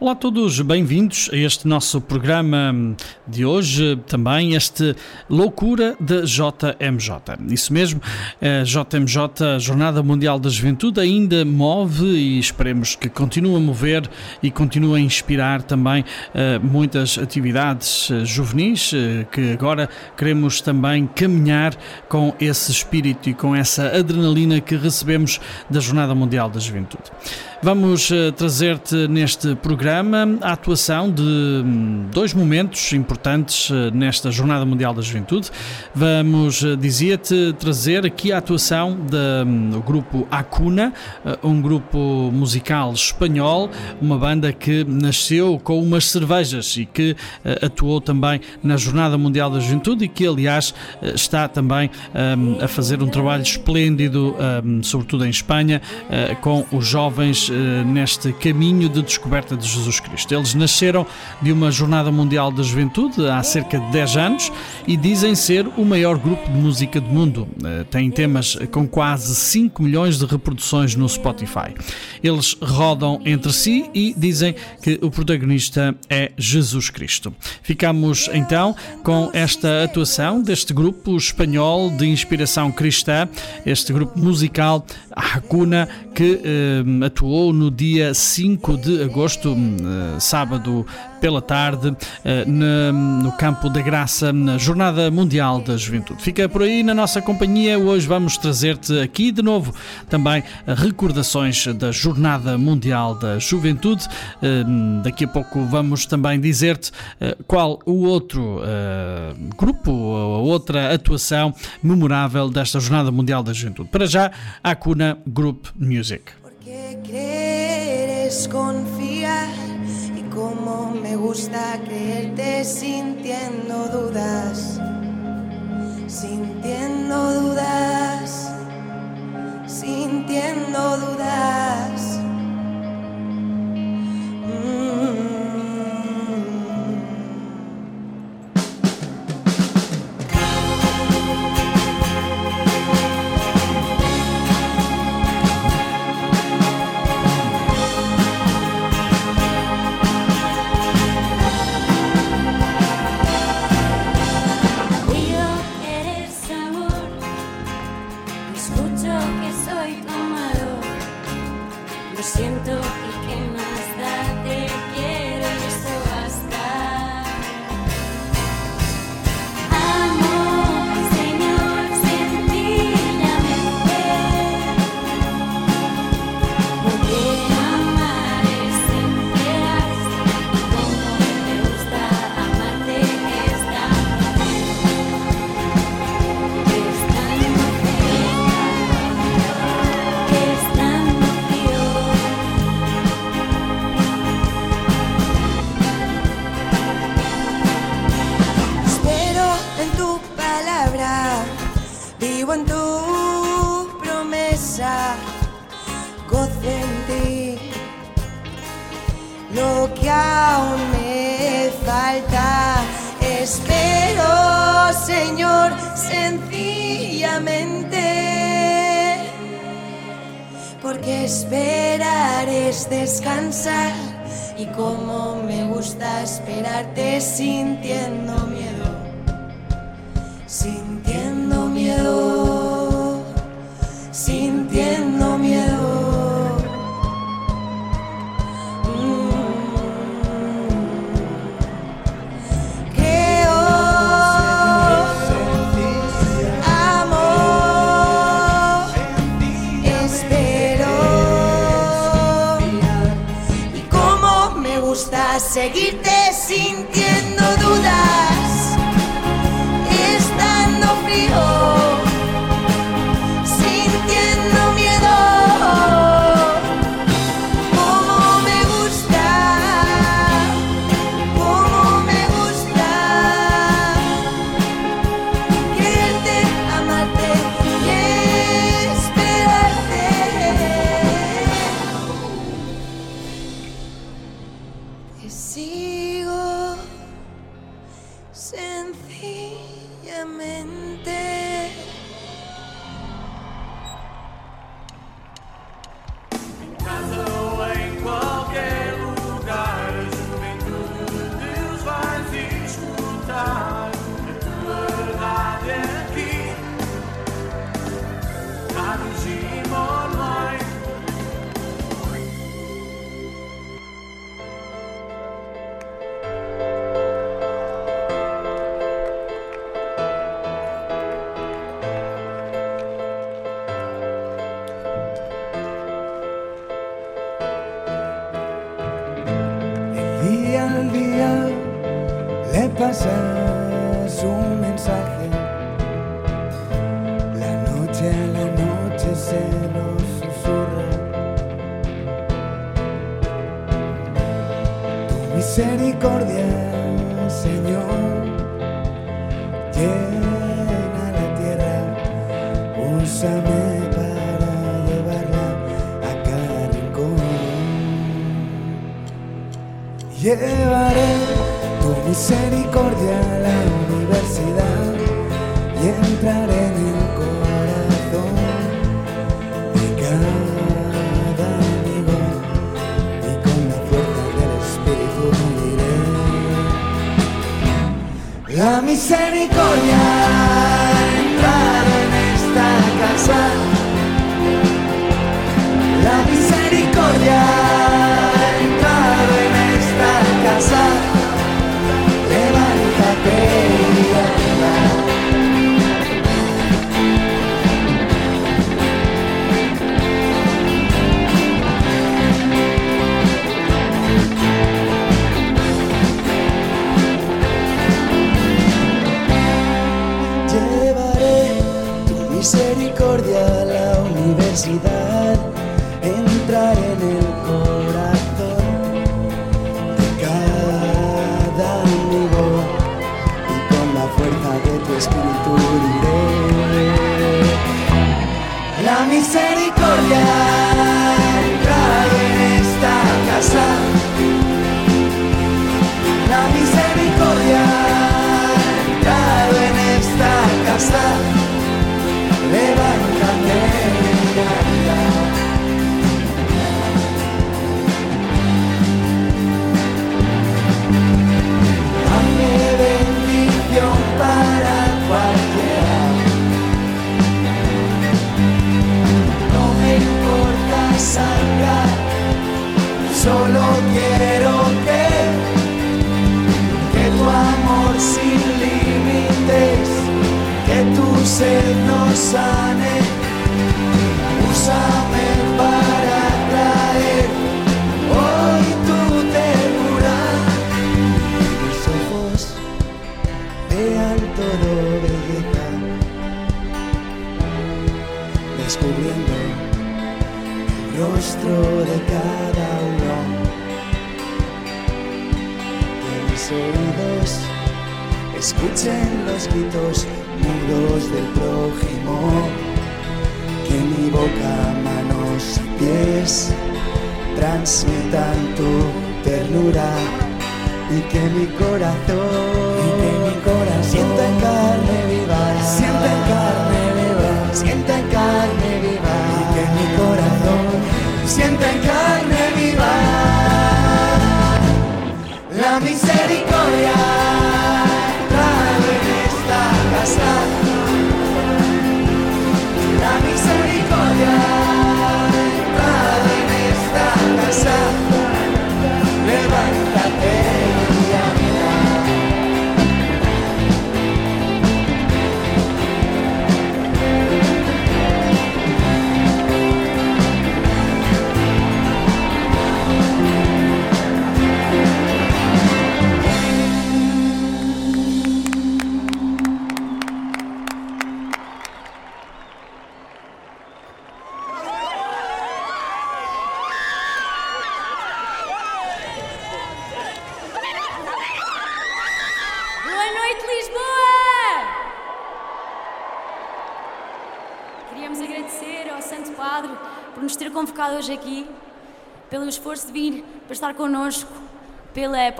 Olá a todos, bem-vindos a este nosso programa de hoje, também este Loucura da JMJ. Isso mesmo, a JMJ, Jornada Mundial da Juventude, ainda move e esperemos que continue a mover e continue a inspirar também uh, muitas atividades uh, juvenis, uh, que agora queremos também caminhar com esse espírito e com essa adrenalina que recebemos da Jornada Mundial da Juventude. Vamos trazer-te neste programa a atuação de hum, dois momentos importantes nesta Jornada Mundial da Juventude. Vamos, dizia-te, trazer aqui a atuação do hum, grupo Acuna, um grupo musical espanhol, uma banda que nasceu com umas cervejas e que atuou também na Jornada Mundial da Juventude e que, aliás, está também um, a fazer um trabalho esplêndido, sobretudo em Espanha, com os jovens neste caminho de descoberta de Jesus Cristo. Eles nasceram de uma Jornada Mundial da Juventude há cerca de 10 anos e dizem ser o maior grupo de música do mundo. Uh, têm temas com quase 5 milhões de reproduções no Spotify. Eles rodam entre si e dizem que o protagonista é Jesus Cristo. Ficamos então com esta atuação deste grupo espanhol de inspiração cristã, este grupo musical Hakuna, que eh, atuou no dia 5 de agosto, eh, sábado pela tarde, eh, no Campo da Graça, na Jornada Mundial da Juventude. Fica por aí na nossa companhia. Hoje vamos trazer-te aqui de novo também recordações da Jornada Mundial da Juventude. Daqui a pouco vamos também dizer-te qual o outro grupo, a outra atuação memorável desta Jornada Mundial da Juventude. Para já, a Cuna Group Music. Porque creer es confiar y como me gusta creerte sintiendo dudas, sintiendo dudas, sintiendo dudas. Oigo en tu promesa, gozo en ti. Lo que aún me falta, espero, Señor, sencillamente. Porque esperar es descansar y como me gusta esperarte sintiendo miedo, sintiendo miedo,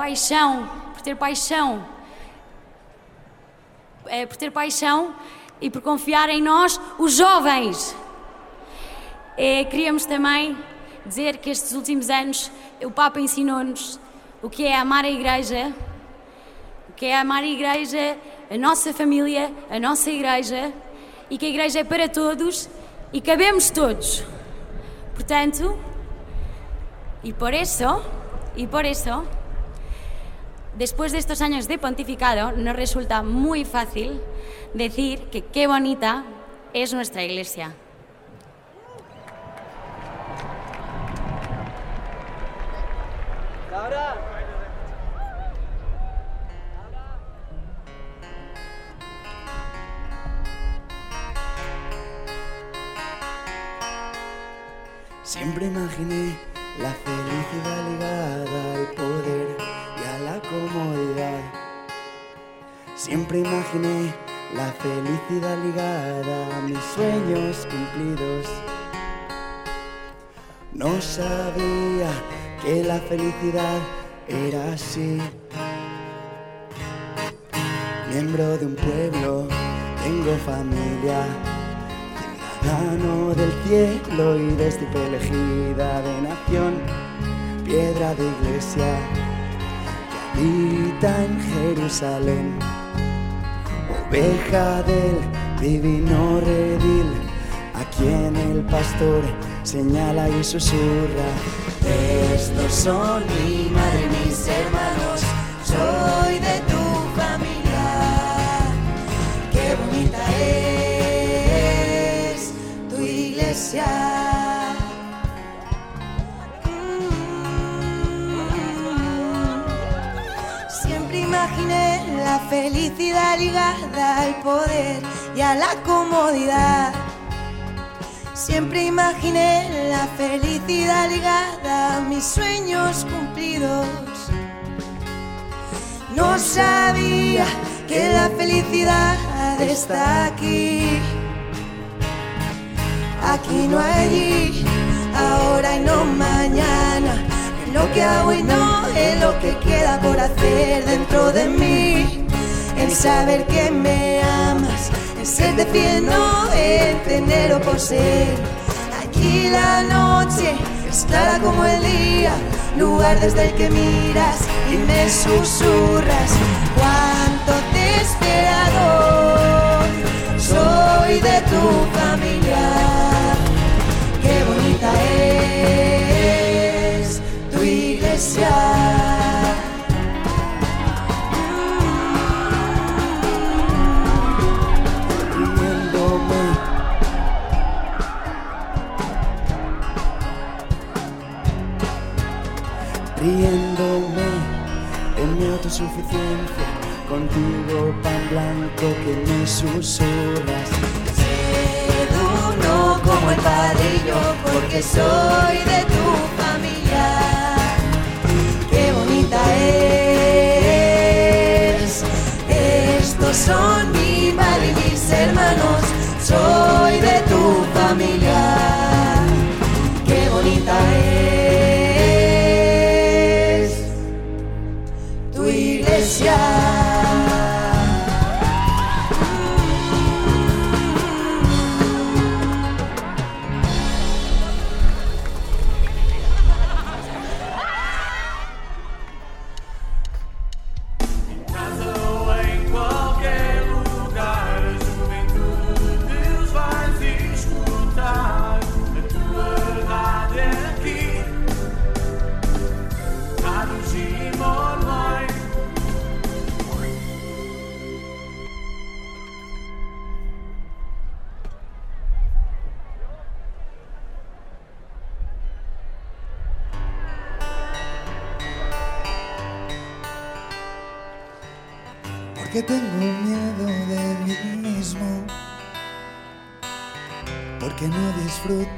paixão, por ter paixão, é, por ter paixão e por confiar em nós, os jovens. É, queríamos também dizer que estes últimos anos o Papa ensinou-nos o que é amar a Igreja, o que é amar a Igreja, a nossa família, a nossa Igreja, e que a Igreja é para todos e cabemos todos. Portanto, e por isso, e por isso, después de estos años de pontificado, nos resulta muy fácil decir que qué bonita es nuestra iglesia. Ligada a mis sueños cumplidos. No sabía que la felicidad era así. Miembro de un pueblo, tengo familia, ciudadano del cielo y de elegida de nación, piedra de iglesia que habita en Jerusalén, oveja del divino redil, a quien el pastor señala y susurra. Estos son mi madre mis hermanos, felicidad ligada al poder y a la comodidad. Siempre imaginé la felicidad ligada a mis sueños cumplidos. No sabía que la felicidad está aquí. Aquí no allí, ahora y no mañana. Lo que hago y no en lo que queda por hacer dentro de mí. En saber que me amas, en ser de fiel, no en tener o poseer. Aquí la noche es clara como el día, lugar desde el que miras y me susurras. Cuánto te he esperado, soy de tu familia. Qué bonita es tu iglesia. Riéndome en mi autosuficiencia, contigo pan blanco que me susurras. uno como el padrillo, porque soy de tu familia. Qué bonita es. Estos son mi madre y mis hermanos. Soy de tu familia. sky.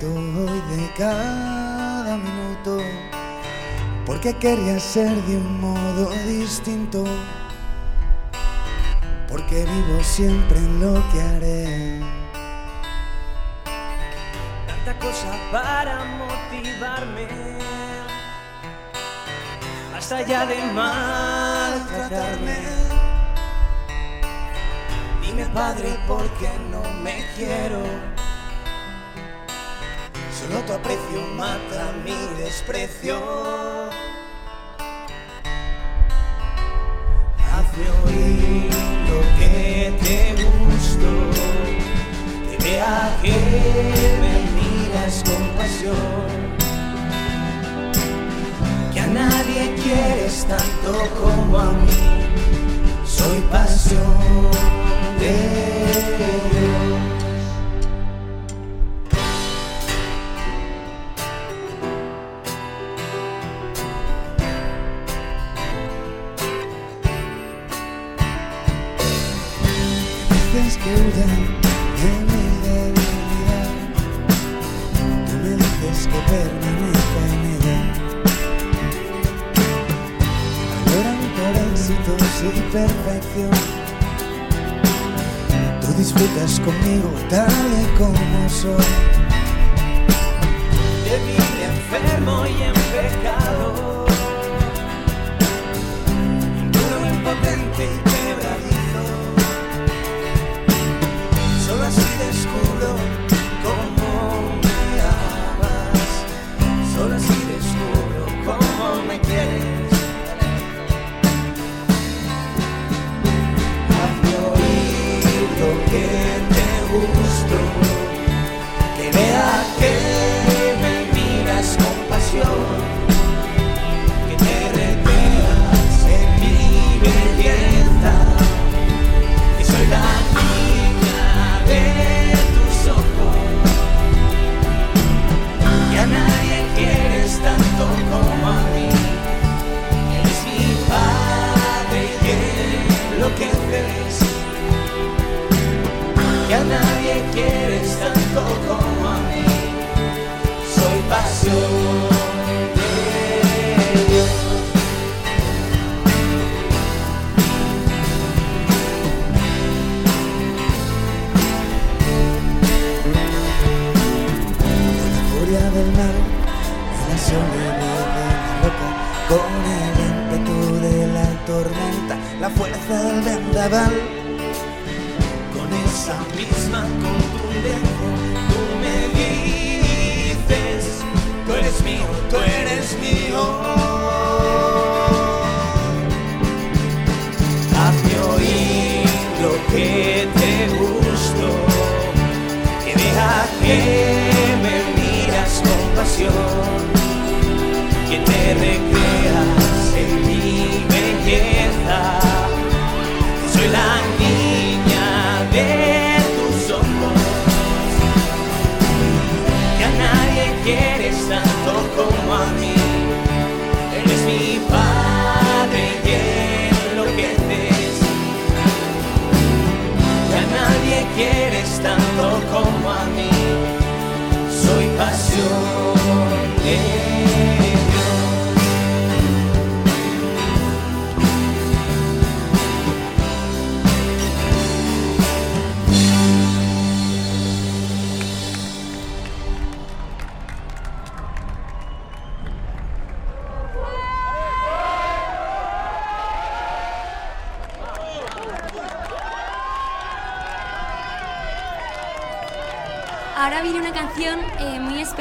Hoy de cada minuto. Porque quería ser de un modo distinto. Porque vivo siempre en lo que haré. Tanta cosa para motivarme. Basta ya de maltratarme. Dime padre por qué no me quiero. Solo tu aprecio mata mi desprecio. Hazme oír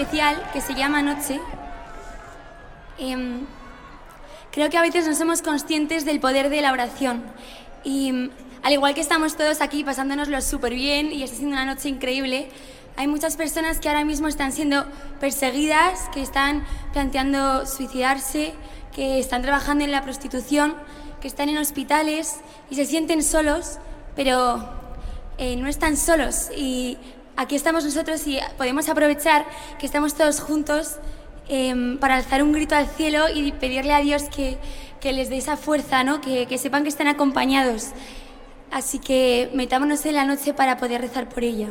especial que se llama Noche. Em, creo que a veces no somos conscientes del poder de la oración. Y mm, al igual que estamos todos aquí pasándonoslo súper bien y está siendo una noche increíble, hay muchas personas que ahora mismo están siendo perseguidas, que están planteando suicidarse, que están trabajando en la prostitución, que están en hospitales y se sienten solos, pero eh, no están solos. Y aquí estamos nosotros y podemos aprovechar que estamos todos juntos em, para alzar un grito al cielo y pedirle a Dios que, que les dé esa fuerza, ¿no? que, que sepan que están acompañados. Así que metámonos en la noche para poder rezar por ella.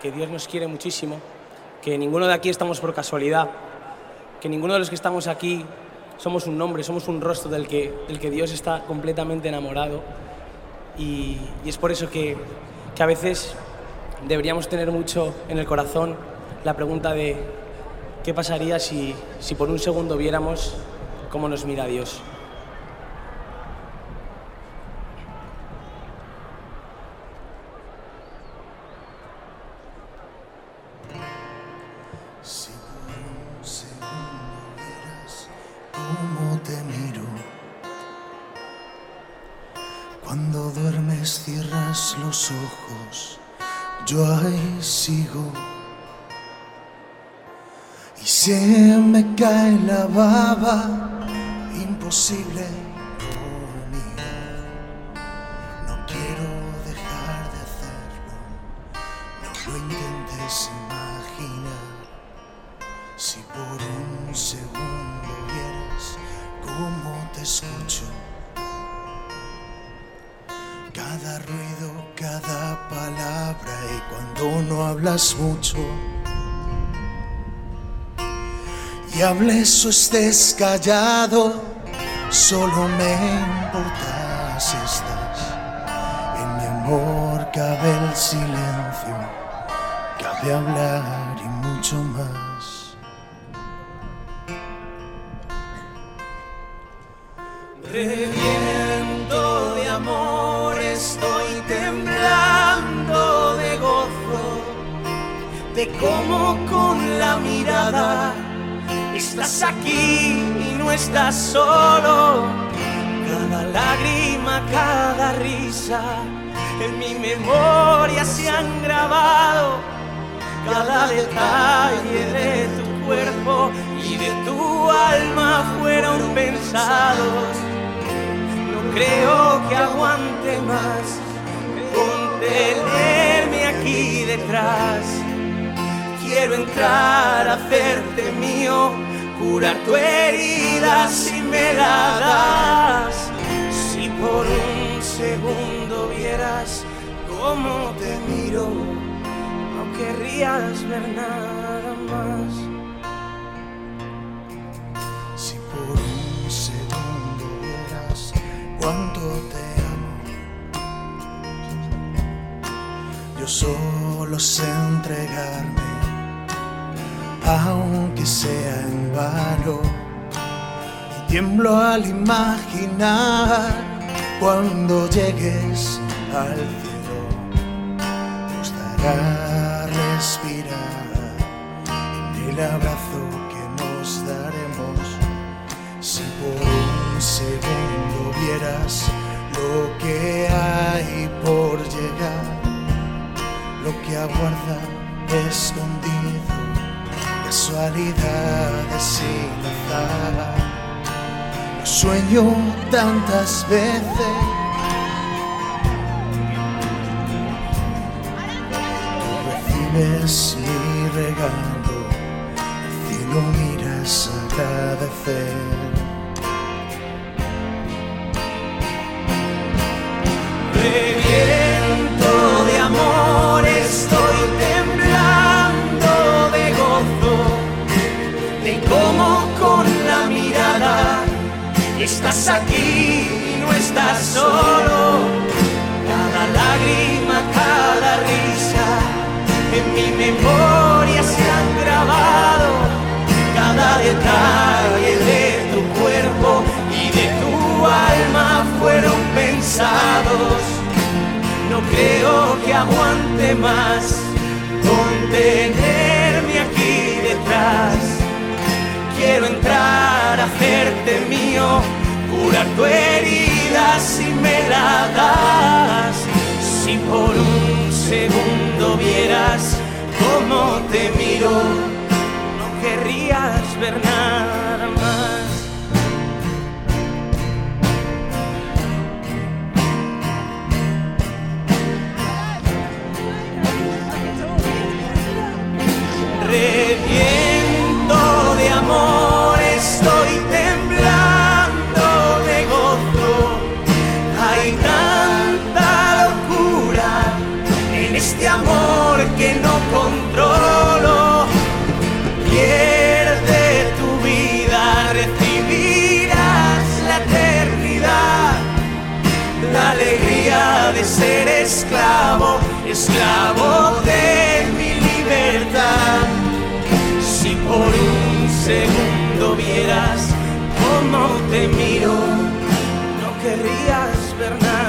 Que, Dios nos quiere muchísimo, que ninguno de aquí estamos por casualidad, que ninguno de los que estamos aquí somos un nombre, somos un rostro del que, que Dios está completamente enamorado y, y es por eso que, que a veces deberíamos tener mucho en el corazón la pregunta de qué pasaría si, si por un segundo viéramos cómo nos mira Dios. Hables o estés callado, solo me importa en mi memoria se han grabado. Cada detalle de tu cuerpo y de tu alma fueron pensados. No creo que aguante más contenerme aquí detrás. Quiero entrar a hacerte mío, curar tu herida si me la. Si por un segundo vieras cómo te miro, no querrías ver nada más. Si por un segundo vieras cuánto te amo, yo solo sé entregarme, aunque sea en vano. Y tiemblo al imaginar cuando llegues al cielo, nos dará respirar en el abrazo que nos daremos. Si por un segundo vieras lo que hay por llegar, lo que aguarda escondido, casualidades sin azar. Lo sueño tantas veces. Recibes mi regalo, al cielo miras agradecer. Reviento de amor, estoy temblando de gozo, de cómo con la mirada estás aquí no estás solo. Mi memoria se han grabado, cada detalle de tu cuerpo y de tu alma fueron pensados. No creo que aguante más contenerme aquí detrás. Quiero entrar a hacerte mío, curar tu herida si me la das. Si por un segundo vieras cómo te miro, no querrías ver nada más. Esclavo, esclavo de mi libertad. Si por un segundo vieras cómo te miro, no querrías ver nada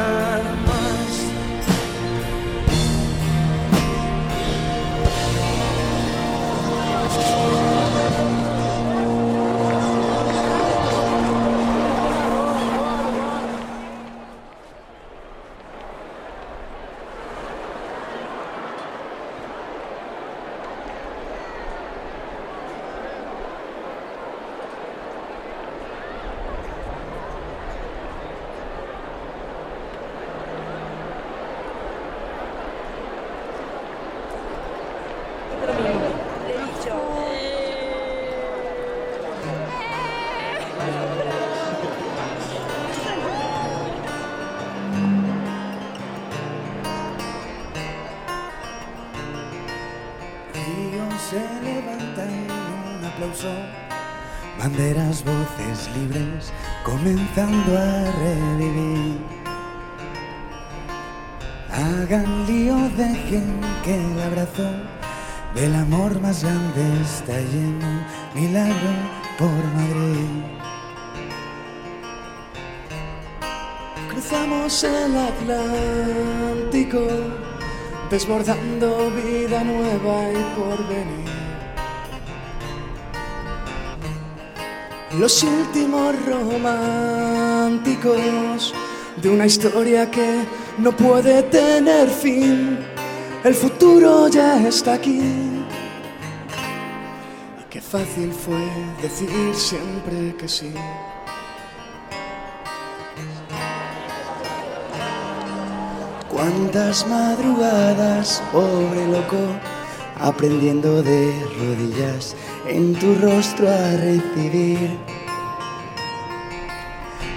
desbordando vida nueva y por venir. Los últimos románticos de una historia que no puede tener fin. El futuro ya está aquí. Y qué fácil fue decir siempre que sí. Cuántas madrugadas, pobre loco, aprendiendo de rodillas en tu rostro a recibir.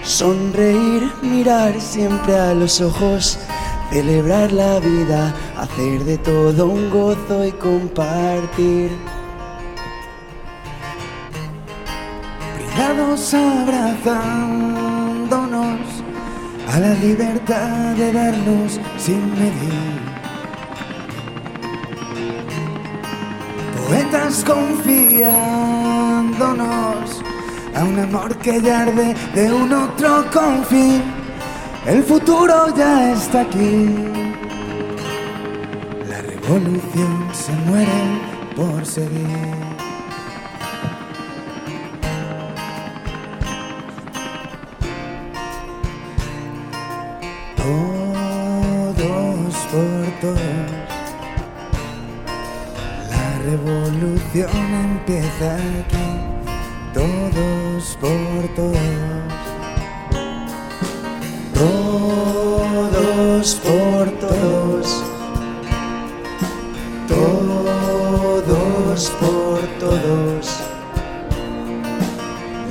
Sonreír, mirar siempre a los ojos, celebrar la vida, hacer de todo un gozo y compartir. Brindados abrazándonos a la libertad de darnos sin medir. Poetas confiándonos a un amor que ya arde de un otro confín. El futuro ya está aquí. La revolución se muere por seguir. Revolución empieza aquí. Todos por todos. Todos por todos. Todos por todos.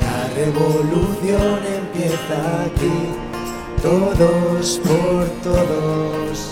La revolución empieza aquí. Todos por todos.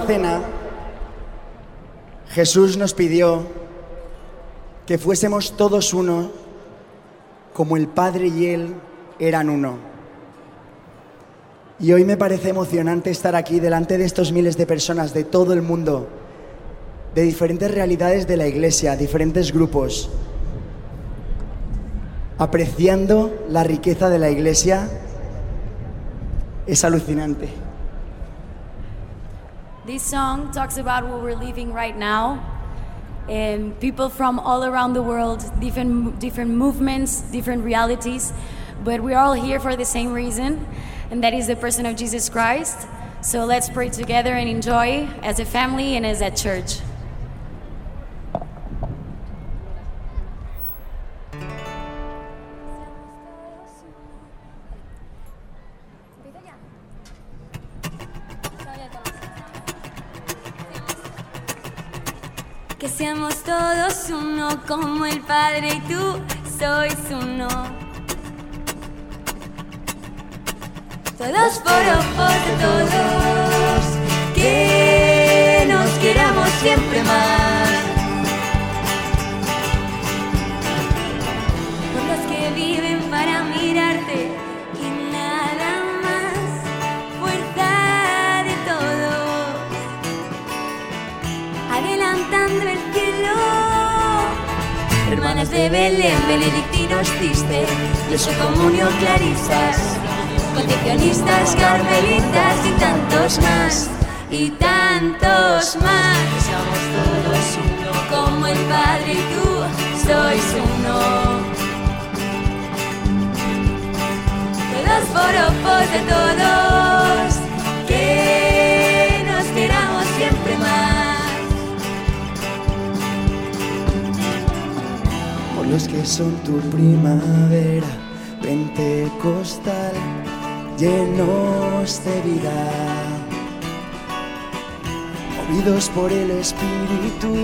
Cena, Jesús nos pidió que fuésemos todos uno, como el Padre y Él eran uno. Y hoy me parece emocionante estar aquí delante de estos miles de personas de todo el mundo, de diferentes realidades de la Iglesia, diferentes grupos, apreciando la riqueza de la Iglesia. Es alucinante. This song talks about what we're living right now. And people from all around the world, different, different movements, different realities, but we're all here for the same reason, and that is the person of Jesus Christ. So let's pray together and enjoy as a family and as a church. Como el Padre y tú sois uno. Todos por de todos, que nos queramos siempre más. Hermanas de Belén, benedictinos cister, de su comunión clarisas, concepcionistas, carmelitas y tantos más, y tantos más. Somos todos uno, como el Padre y tú sois uno. Todos por de todos, que los que son tu primavera pentecostal, llenos de vida, movidos por el Espíritu,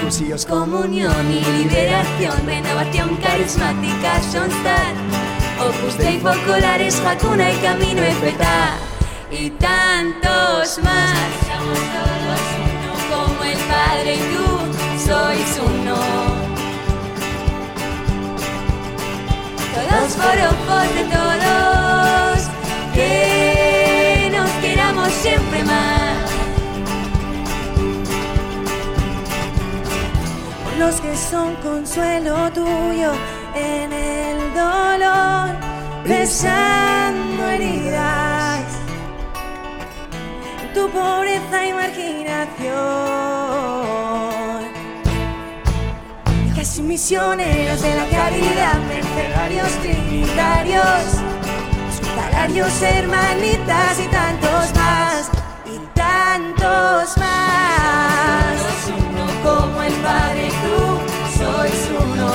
cursillos Comunión y liberación, renovación carismática, Sonstar, Opus Dei Focolares, Hakuna y Camino Efetá, y tantos más. Somos todos uno, como el Padre y tú sois uno. Todos por de todos, que nos queramos siempre más. los que son consuelo tuyo en el dolor, besando heridas, en tu pobreza y marginación. Hijas y misioneros de la caridad, mercenarios, trinitarios, hospitalarios, hermanitas y tantos más, y tantos más. uno como el Padre tú sois uno.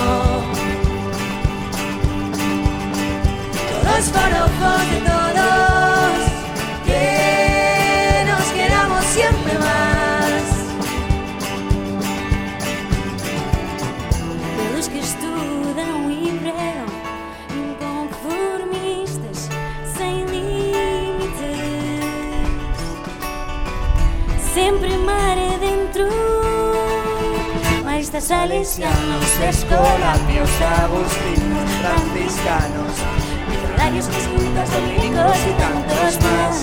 Todos por ojos de todos, Maristas salesianos, agustinos, franciscanos, diarios, los juntos, domingos y tantos más.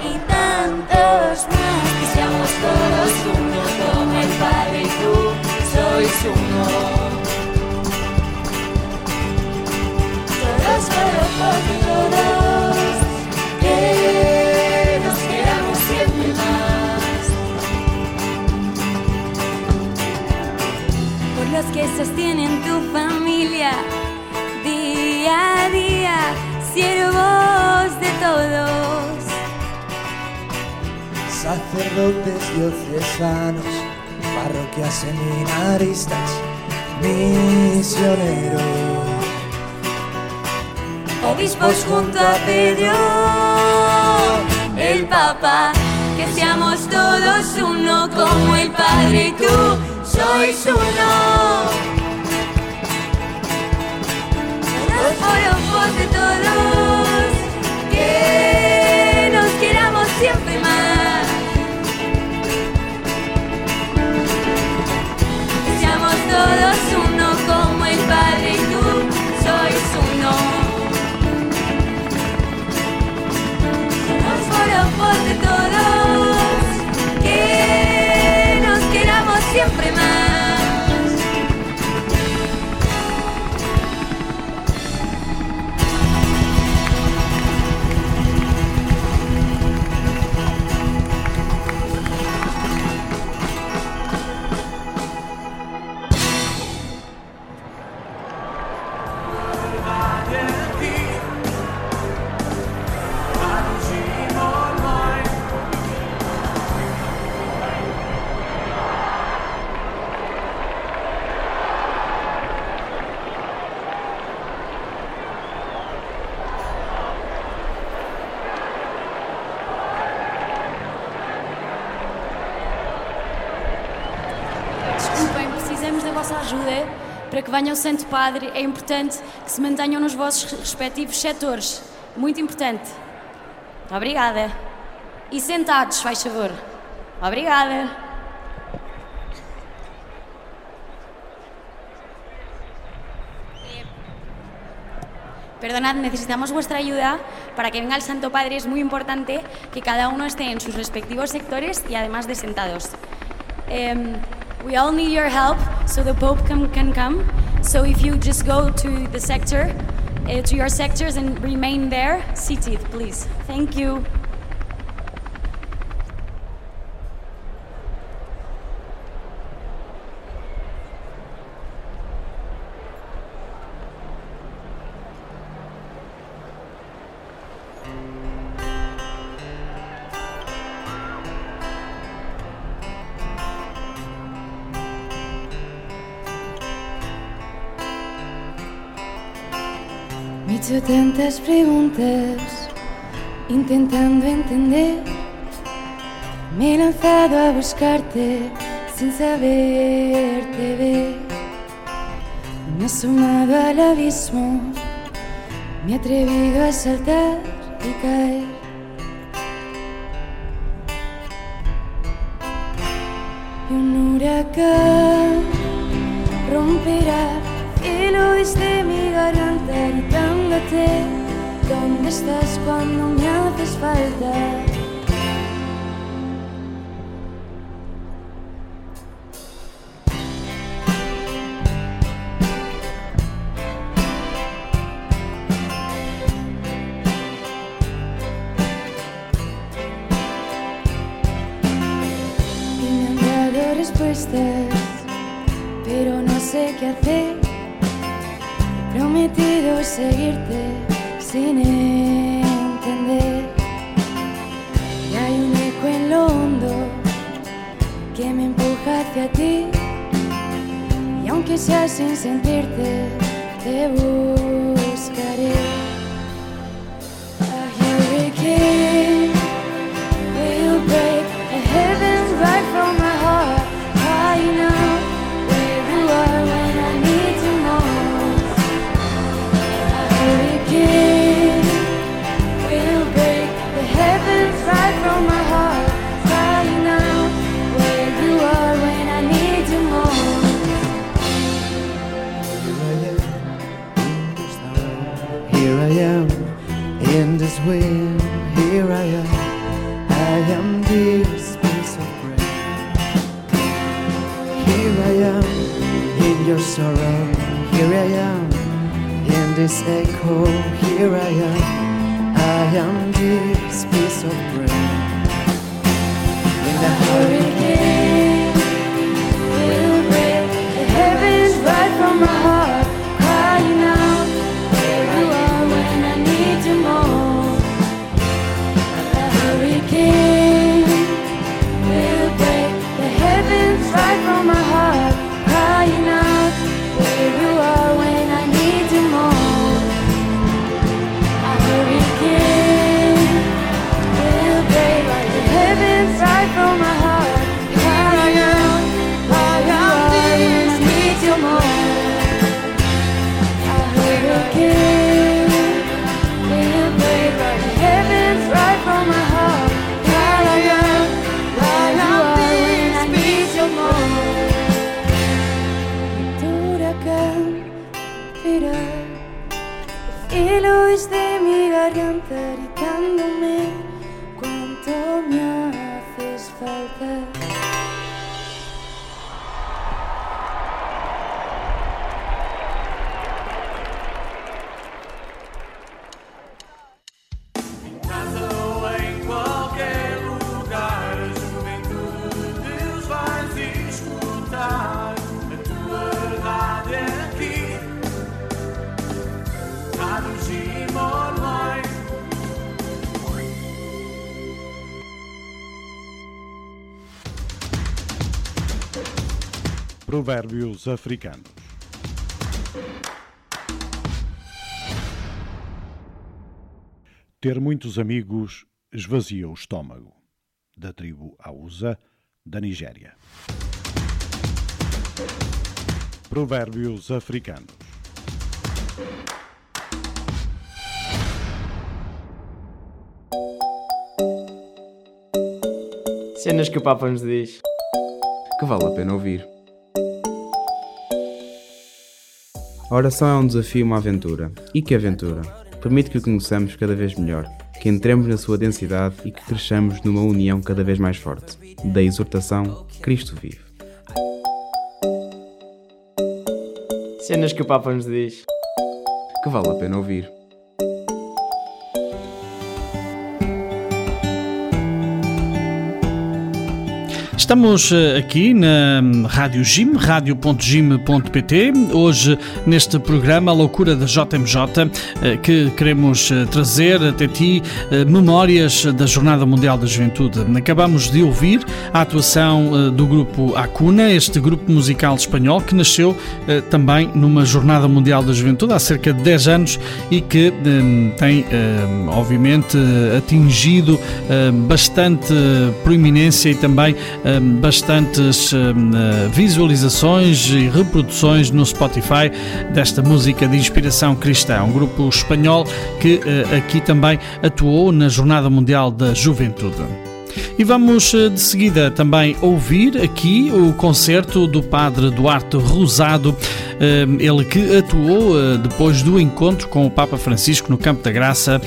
Y tantos más. Que seamos todos uno como el Padre y tú sois uno. Todos. Sacerdotes diocesanos, parroquias seminaristas, misioneros. Obispos junto a Pedro, el Papa, que seamos todos uno como el Padre y tú sois uno. Ojos de todos, que nos queramos siempre todos uno como el Padre y tú sois uno. Todos por de todos, o Santo Padre. É importante que se mantenham nos vossos respectivos setores. Muito importante. Obrigada. E sentados, faz favor. Obrigada. Perdonad, necesitamos vuestra ayuda para que venga el Santo Padre. Es muy importante que cada uno esté en sus respectivos sectores y además de sentados. Um, we all need your help so the Pope can, can come. So if you just go to the sector, uh, to your sectors and remain there, seated, please. Thank you. Tantas preguntas, intentando entender. Me he lanzado a buscarte sin saberte ver. Me he sumado al abismo, me he atrevido a saltar y caer. Y un huracán romperá cielo desde mi garganta gritándote ¿Dónde estás cuando me haces falta? Me han dado respuestas, pero no sé qué hacer. Prometido seguirte sin entender. Y hay un eco en lo hondo que me empuja hacia ti. Y aunque sea sin sentirte, te buscaré. Sorrow. Here I am in this echo. Here I am. I am this piece of bread. Provérbios africanos. Ter muitos amigos esvazia o estômago. Da tribo Hausa, da Nigéria. Provérbios africanos. Cenas que o Papa nos diz que vale a pena ouvir. A oração é um desafio e uma aventura. E que aventura! Permite que o conheçamos cada vez melhor, que entremos na sua densidade e que cresçamos numa união cada vez mais forte. Da exortação, Cristo vive. Cenas que o Papa nos diz que vale a pena ouvir. Estamos eh, aqui na hum, Rádio Jim, radio.jim.pt, hoje neste programa A Loucura da JMJ, eh, que queremos eh, trazer até ti memórias da Jornada Mundial da Juventude. Acabamos de ouvir a atuação do grupo Acuna, este grupo musical espanhol que nasceu também numa Jornada Mundial da Juventude há cerca de 10 anos e que hum, tem, hum, obviamente, atingido bastante proeminência e também bastantes eh, visualizações e reproduções no Spotify desta música de inspiração cristã. Um grupo espanhol que eh, aqui também atuou na Jornada Mundial da Juventude. E vamos eh, de seguida também ouvir aqui o concerto do Padre Duarte Rosado, eh, ele que atuou eh, depois do encontro com o Papa Francisco no Campo da Graça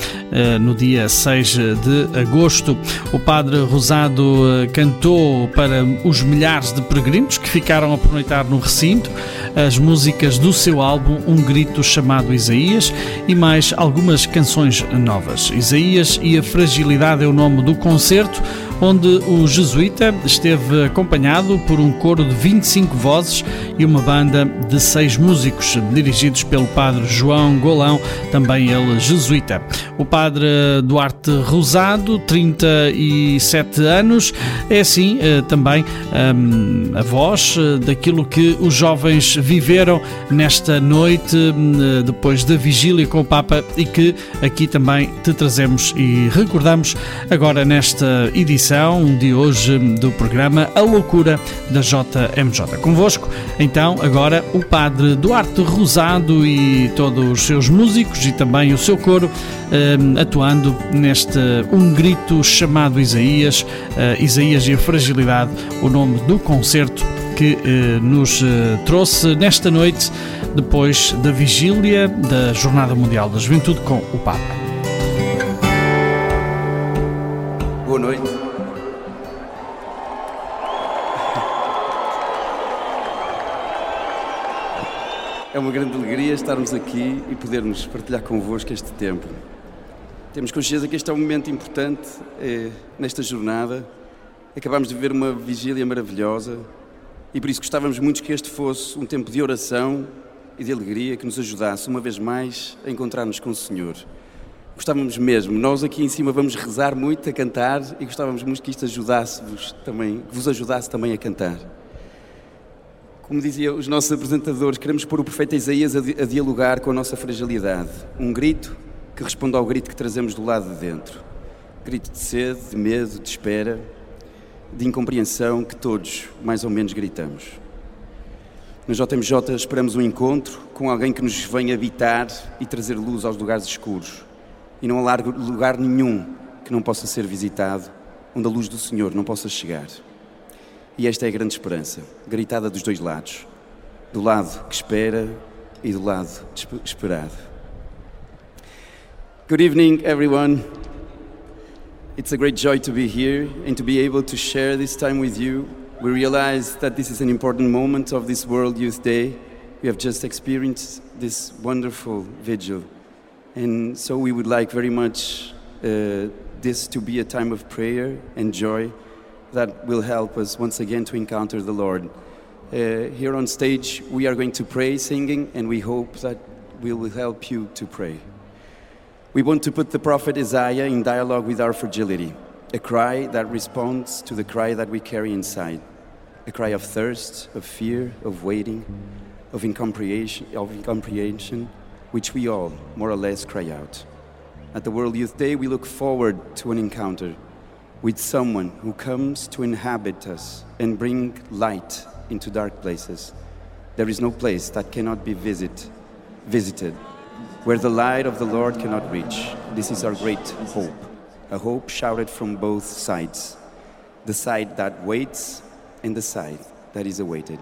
no dia 6 de agosto. O Padre Rosado cantou para os milhares de peregrinos que ficaram a pernoitar no recinto as músicas do seu álbum Um Grito chamado Isaías e mais algumas canções novas. Isaías e a Fragilidade é o nome do concerto onde o jesuíta esteve acompanhado por um coro de 25 vozes e uma banda de seis músicos, dirigidos pelo padre João Golão, também ele jesuíta. O padre Duarte Rosado, 37 anos, é assim eh, também hum, a voz eh, daquilo que os jovens viveram nesta noite, hum, depois da vigília com o Papa e que aqui também te trazemos e recordamos agora nesta edição de hoje do programa A Loucura da JMJ. Convosco, então, agora o Padre Duarte Rosado e todos os seus músicos e também o seu coro eh, atuando neste Um Grito chamado Isaías, eh, Isaías e a Fragilidade, o nome do concerto que eh, nos eh, trouxe nesta noite, depois da vigília da Jornada Mundial da Juventude com o Papa. boa noite. É uma grande alegria estarmos aqui e podermos partilhar convosco este tempo. Temos consciência que este é um momento importante eh, nesta jornada. Acabámos de viver uma vigília maravilhosa e por isso gostávamos muito que este fosse um tempo de oração e de alegria que nos ajudasse uma vez mais a encontrar-nos com o Senhor. Gostávamos mesmo, nós aqui em cima vamos rezar muito a cantar e gostávamos muito que isto ajudasse-vos também, que vos ajudasse também a cantar. Como diziam os nossos apresentadores, queremos pôr o profeta Isaías a, di a dialogar com a nossa fragilidade. Um grito que responde ao grito que trazemos do lado de dentro. Grito de sede, de medo, de espera, de incompreensão que todos mais ou menos gritamos. Na JMJ esperamos um encontro com alguém que nos venha habitar e trazer luz aos lugares escuros. E não há lugar nenhum que não possa ser visitado, onde a luz do Senhor não possa chegar. E esta é a grande esperança, gritada dos dois lados. Do lado que espera e do lado esperado. Good evening, everyone. It's a great joy to be here and to be able to share this time with you. We realize that this is an important moment of this World Youth Day. We have just experienced this wonderful vigil. And so we would like very much uh, this to be a time of prayer and joy that will help us once again to encounter the Lord. Uh, here on stage, we are going to pray singing, and we hope that we will help you to pray. We want to put the prophet Isaiah in dialogue with our fragility, a cry that responds to the cry that we carry inside, a cry of thirst, of fear, of waiting, of incomprehension, of incomprehension which we all, more or less, cry out. At the World Youth Day, we look forward to an encounter with someone who comes to inhabit us and bring light into dark places. There is no place that cannot be visit, visited where the light of the Lord cannot reach. This is our great hope, a hope shouted from both sides the side that waits and the side that is awaited.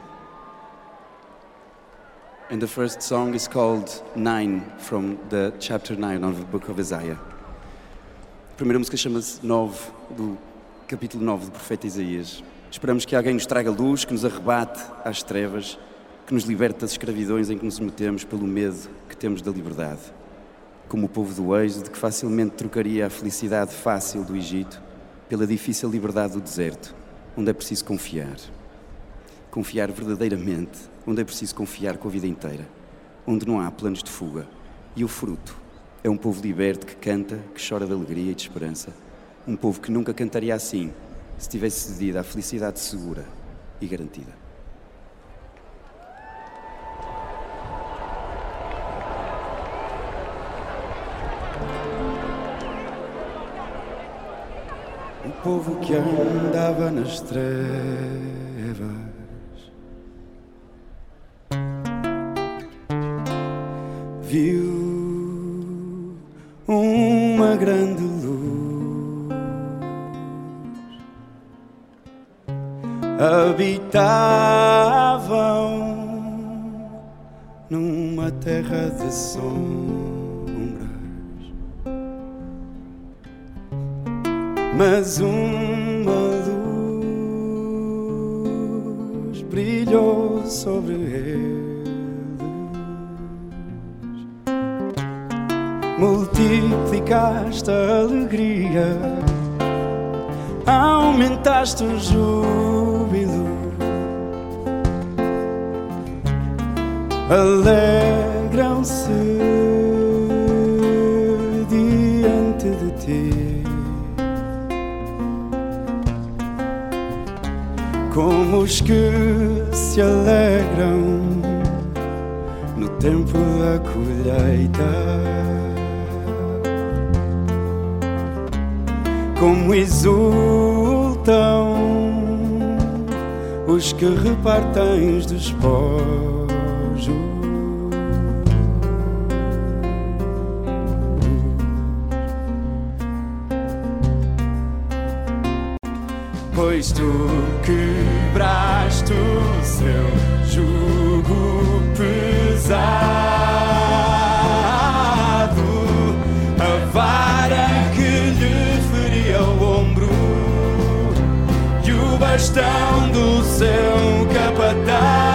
And the first song is called Nine from the chapter 9 of the book of Isaiah. Primeira música chama-se 9, do capítulo 9 do profeta Isaías. Esperamos que alguém nos traga luz, que nos arrebate às trevas, que nos liberte das escravidões em que nos metemos pelo medo que temos da liberdade. Como o povo do êxodo, que facilmente trocaria a felicidade fácil do Egito pela difícil liberdade do deserto, onde é preciso confiar. Confiar verdadeiramente, onde é preciso confiar com a vida inteira, onde não há planos de fuga. E o fruto é um povo liberto que canta, que chora de alegria e de esperança. Um povo que nunca cantaria assim se tivesse cedido à felicidade segura e garantida. O povo que andava nas trevas viu uma grande luz. Habitavam numa terra de sombras, mas uma luz brilhou sobre eles. multiplicaste a alegria, aumentaste o júbilo, alegram-se diante de ti. Como os que se alegram no tempo da colheita. como exultam os que repartem os despojos. Pois tu quebraste o seu jugo pesado, a vara que lhe feria o ombro bastão do seu capataz.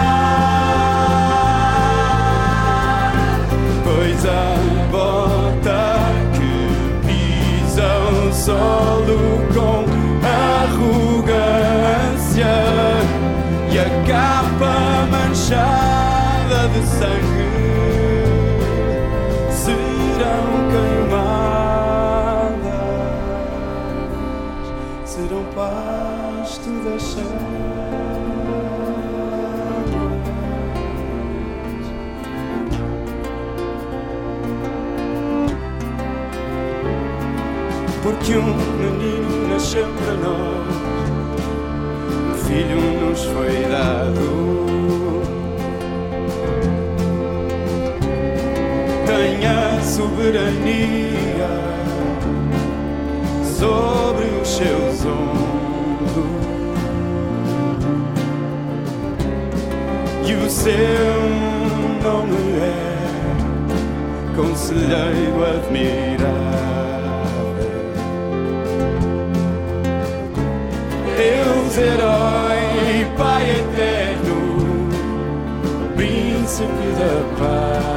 Sangue serão queimadas, serão pasto das Porque um menino nasceu para nós, um filho nos foi dado. Soberania sobre os seus ombros. E o seu nome é Conselheiro Admirável. Deus herói, Pai eterno, Príncipe da paz.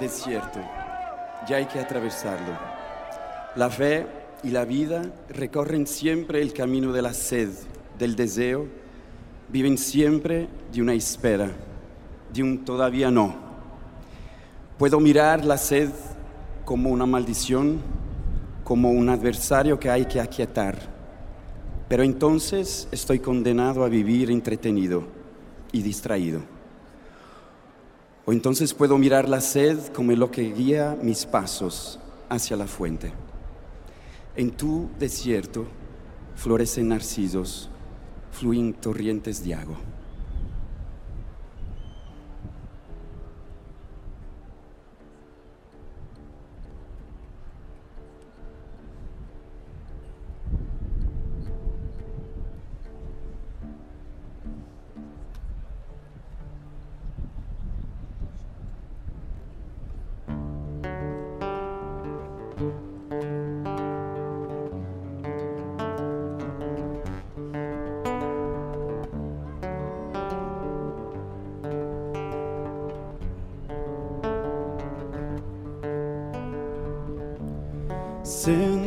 Desierto. Ya hay que atravesarlo. La fe y la vida recorren siempre el camino de la sed, del deseo. Viven siempre de una espera, de un todavía no. Puedo mirar la sed como una maldición, como un adversario que hay que aquietar. Pero entonces estoy condenado a vivir entretenido y distraído. O entonces puedo mirar la sed como lo que guía mis pasos hacia la fuente. En tu desierto florecen narcisos, fluyen torrentes de agua.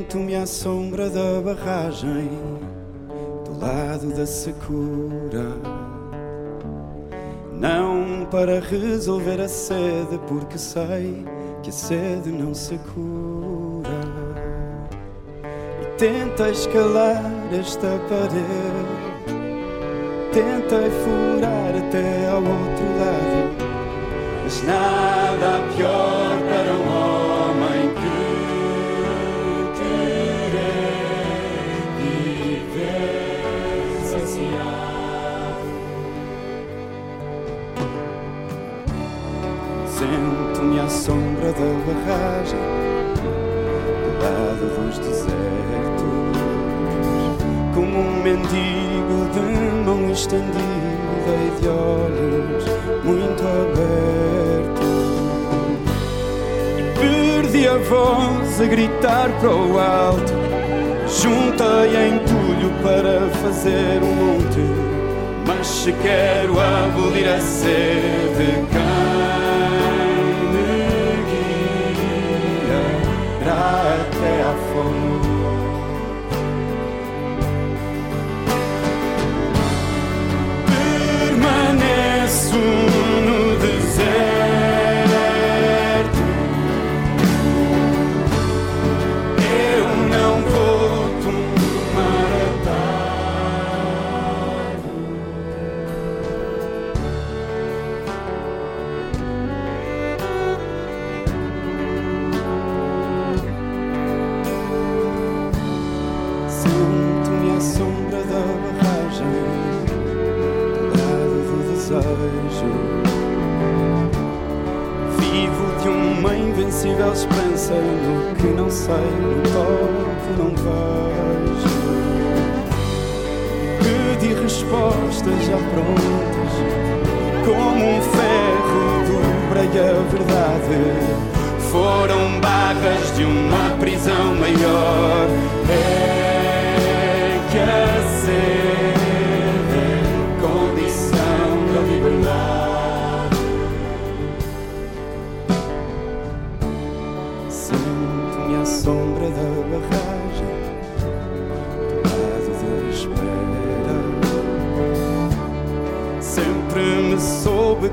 Sento-me à sombra da barragem, do lado da secura. Não para resolver a sede, porque sei que a sede não se cura. E tenta escalar esta parede, tentei furar até ao outro lado, mas nada pior sombra da barragem, do lado dos desertos, como um mendigo de mão estendida e de olhos muito abertos. Perdi a voz a gritar para o alto, juntei entulho para fazer um monte. Mas se quero abolir a sede, quem Permaneço esperança no que não sei, no toque não vejo. Pedi respostas já prontas, como um ferro dobrei a verdade. Foram barras de uma prisão maior. É que a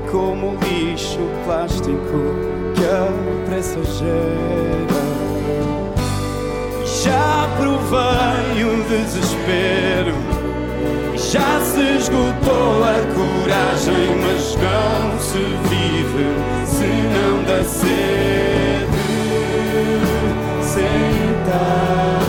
como lixo plástico que a pressa gera. Já provei o desespero, já se esgotou a coragem, mas não se vive se não dá sede. Sentada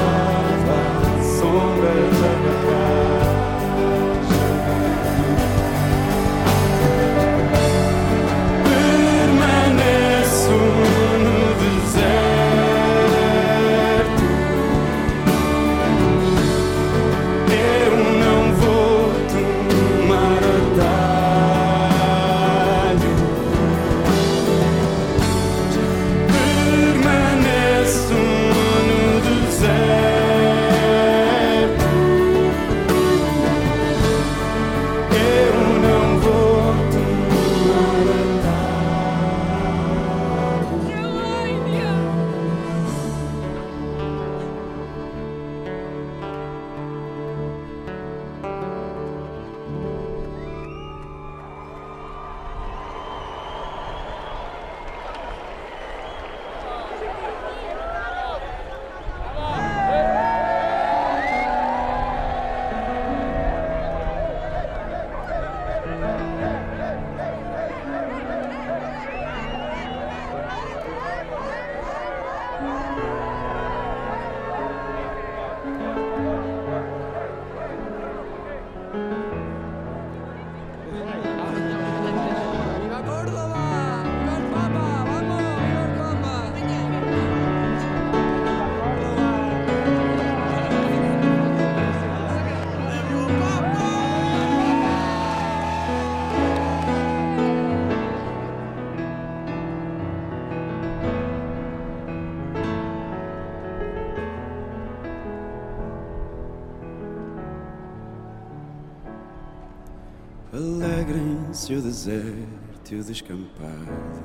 deserto descampado.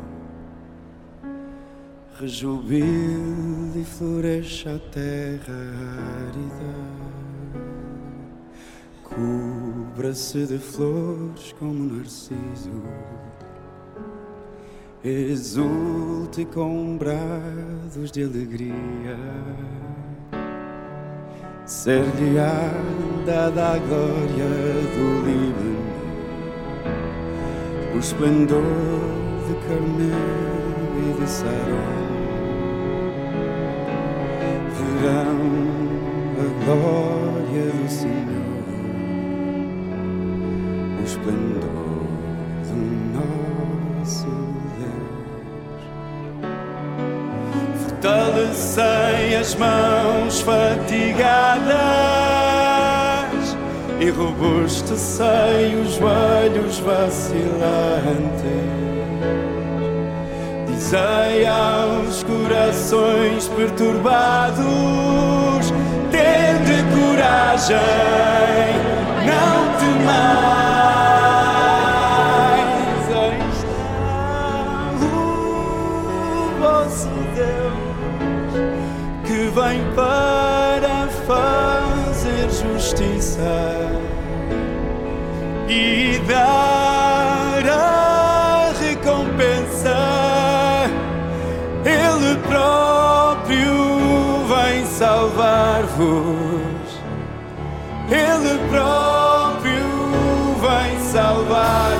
Rejubile e floresça a terra árida. Cubra-se de flores como narciso. Exulte com brados de alegria. Ser-lhe-á dada a glória do Líbano, o esplendor de Carmel e de Sarão. Verão a glória do Senhor, o esplendor do nosso Deus. Fortalecei as mãos fatigadas e robustecei os joelhos vacilantes. Dizei aos corações perturbados: tende coragem, não temais. Aí está o vosso Deus que vem para fazer justiça e dar a recompensa. Ele próprio vem salvar-vos. Ele próprio vem salvar-vos.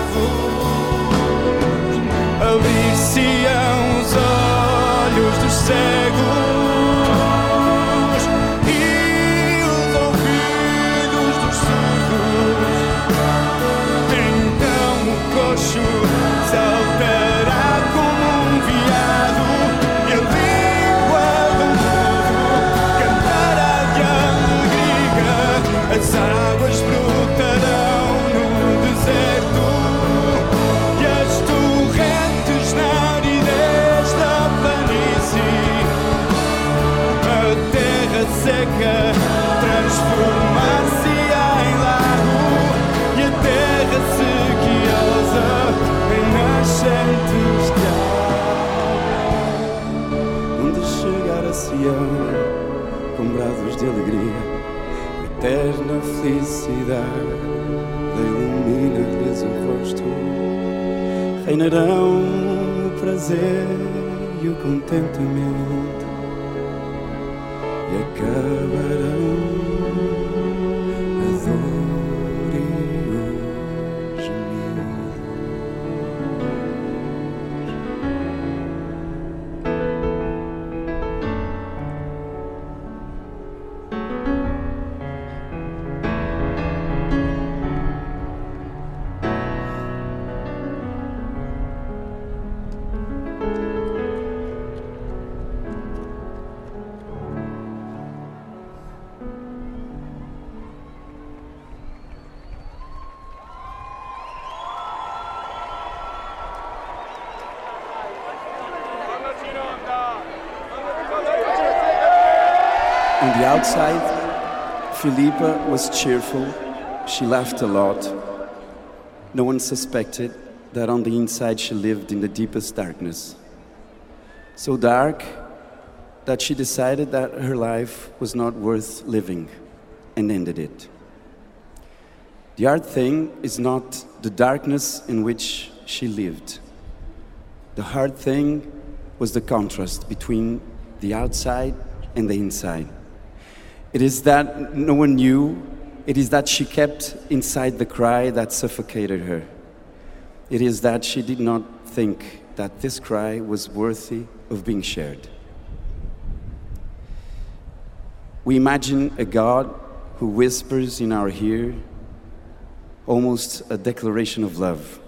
De alegria, eterna felicidade ilumina-lhes o rosto. Reinarão o prazer e o contentamento e acabarão outside, Philippa was cheerful. She laughed a lot. No one suspected that on the inside she lived in the deepest darkness. So dark that she decided that her life was not worth living and ended it. The hard thing is not the darkness in which she lived. The hard thing was the contrast between the outside and the inside. It is that no one knew, it is that she kept inside the cry that suffocated her. It is that she did not think that this cry was worthy of being shared. We imagine a God who whispers in our ear almost a declaration of love.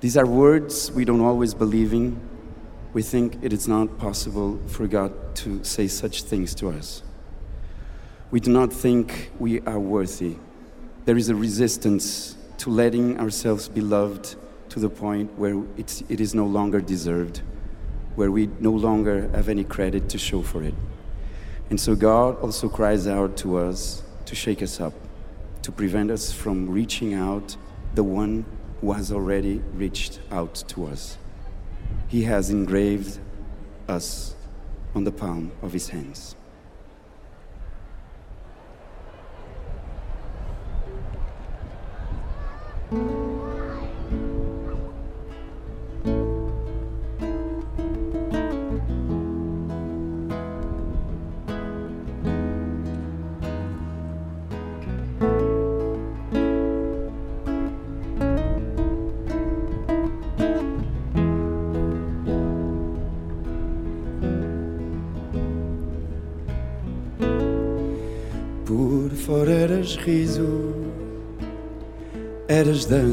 These are words we don't always believe in. We think it is not possible for God to say such things to us. We do not think we are worthy. There is a resistance to letting ourselves be loved to the point where it's, it is no longer deserved, where we no longer have any credit to show for it. And so God also cries out to us to shake us up, to prevent us from reaching out the one who has already reached out to us. He has engraved us on the palm of his hands.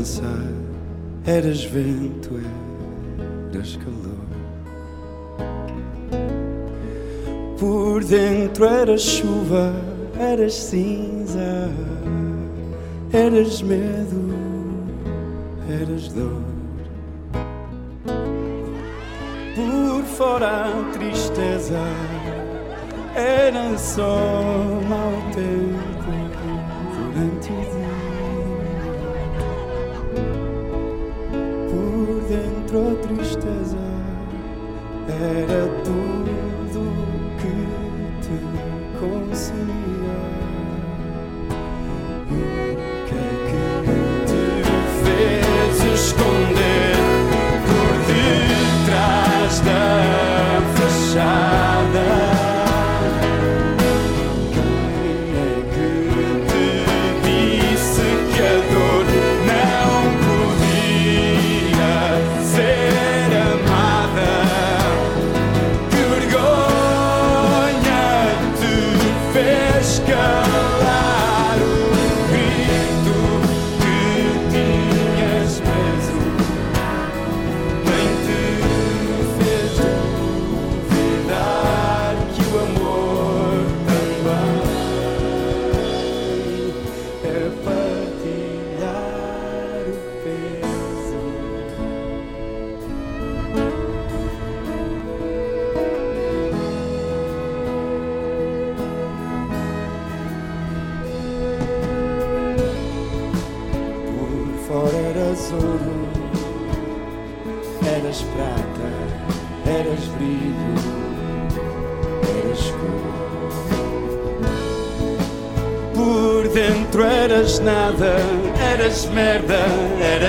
pensar: eras vento, eras calor. Por dentro eras chuva, eras cinza, eras medo, eras dor. Por fora a tristeza, era só mau tempo era do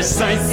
science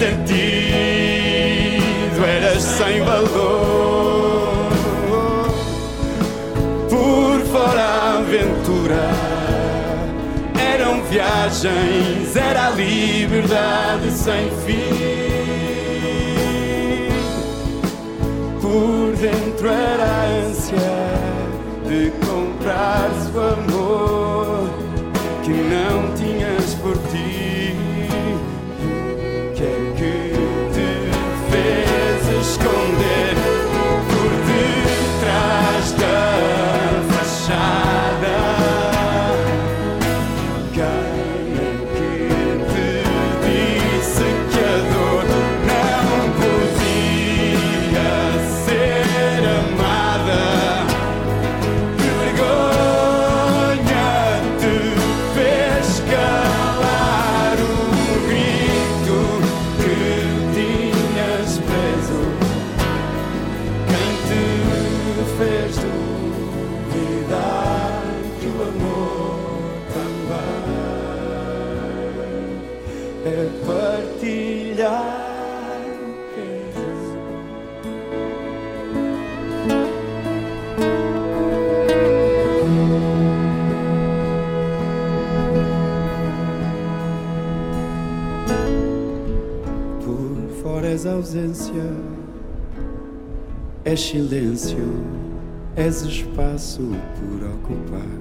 silêncio és espaço por ocupar.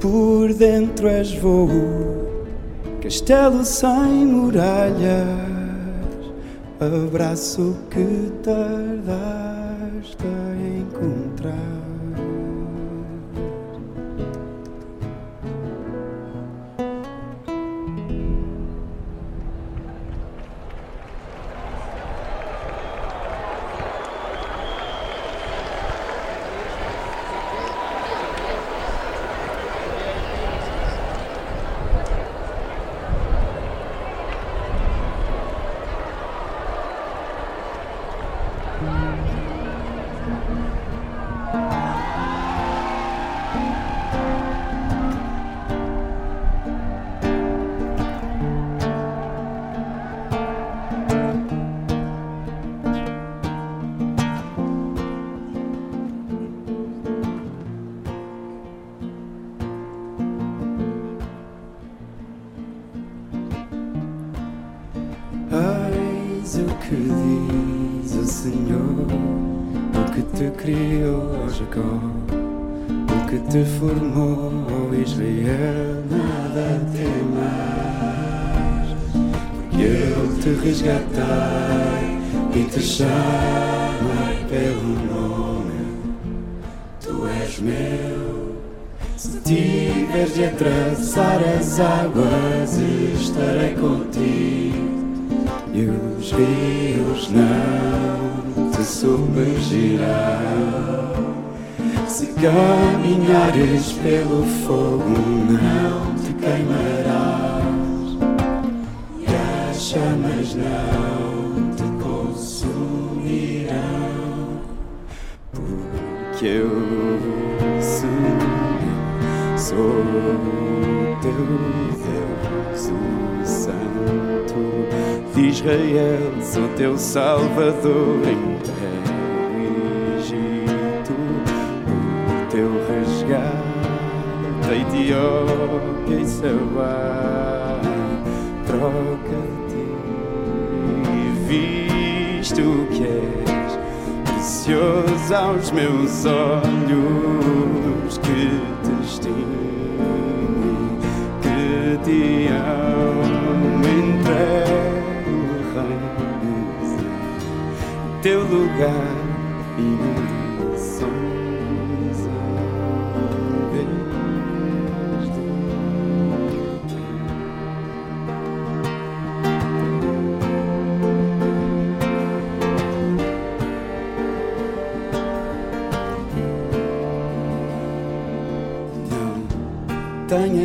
Por dentro és voo, castelo sem muralhas, abraço que tardar.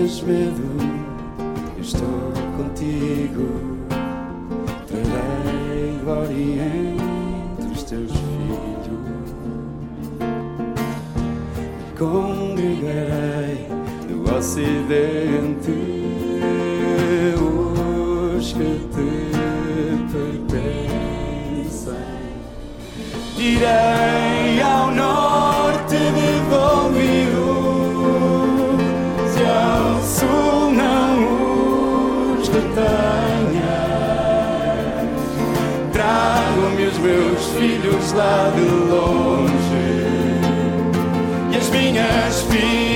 tens medo, eu estou contigo. Trarei glória entre os teus filhos. Congregarei no ocidente os que te pertencem. Direi. montanhas. Trago-me os meus filhos lá de longe e as minhas filhas.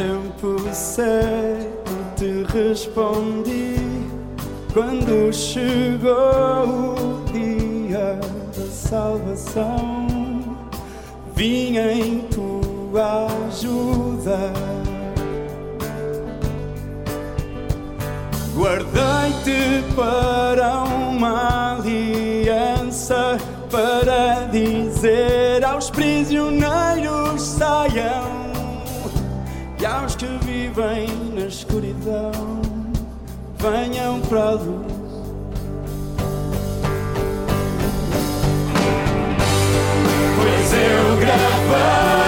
tempo certo te respondi quando chegou o dia da salvação. Vim em tua ajuda. Guardei-te para uma aliança para dizer. venham para a luz. Pois eu gravar.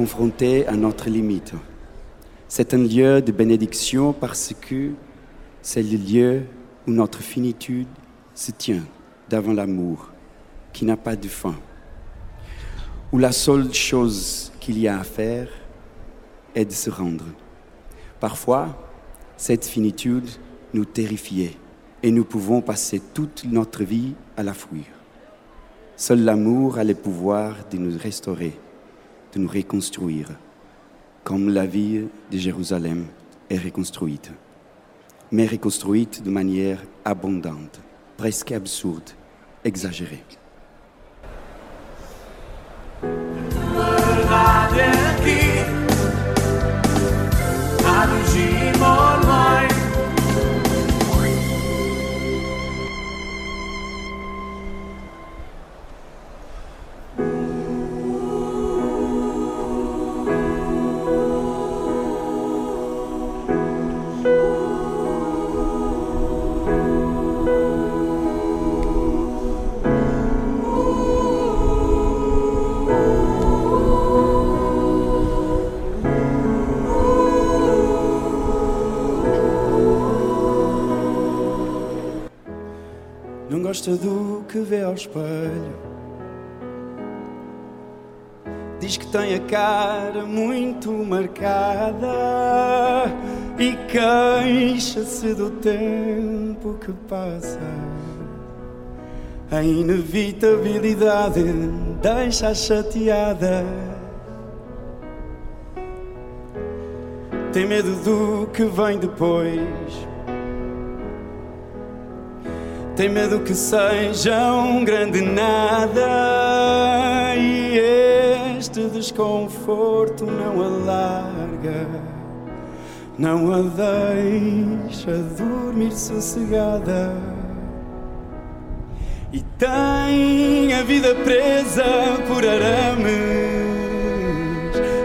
Confrontés à notre limite. C'est un lieu de bénédiction parce que c'est le lieu où notre finitude se tient devant l'amour qui n'a pas de fin, où la seule chose qu'il y a à faire est de se rendre. Parfois, cette finitude nous terrifiait et nous pouvons passer toute notre vie à la fuir. Seul l'amour a le pouvoir de nous restaurer, de nous reconstruire, comme la ville de Jérusalem est reconstruite, mais reconstruite de manière abondante, presque absurde, exagérée. Gosta do que vê ao espelho. Diz que tem a cara muito marcada e queixa-se do tempo que passa. A inevitabilidade deixa chateada. Tem medo do que vem depois. Tem medo que seja um grande nada e este desconforto não a larga, não a deixa dormir sossegada. E tem a vida presa por arames,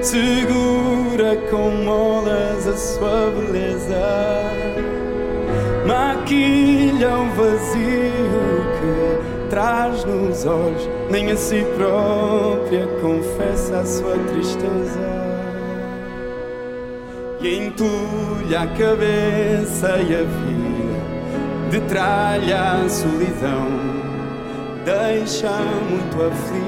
segura com molas a sua beleza maquilha o vazio que traz nos olhos, nem a si própria confessa a sua tristeza. E entulha a cabeça e a vida, de tralha a solidão, deixa muito aflita.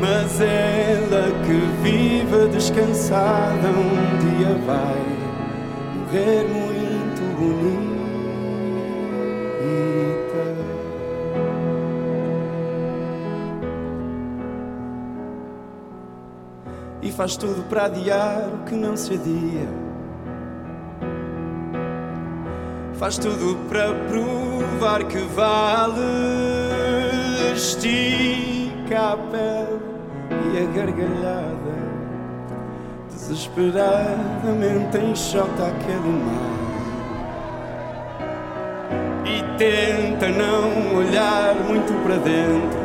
Mas ela que vive descansada um dia vai morrer muito bonita. E faz tudo para adiar o que não se adia. Faz tudo para provar que vale. Estica a pele e a gargalhada desesperadamente enxota aquele mar e tenta não olhar muito para dentro.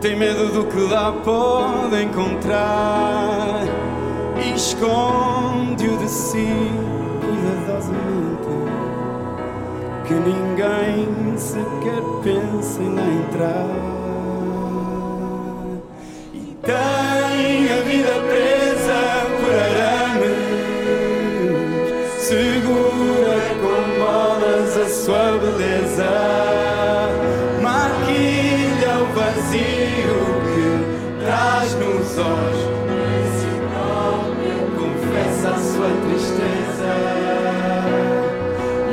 Tem medo do que lá pode encontrar e esconde-o de si cuidadosamente. Que ninguém sequer pense em lá entrar. Vida presa por arames, segura com molas a sua beleza, maquilha o vazio que traz nos olhos, confessa a sua tristeza.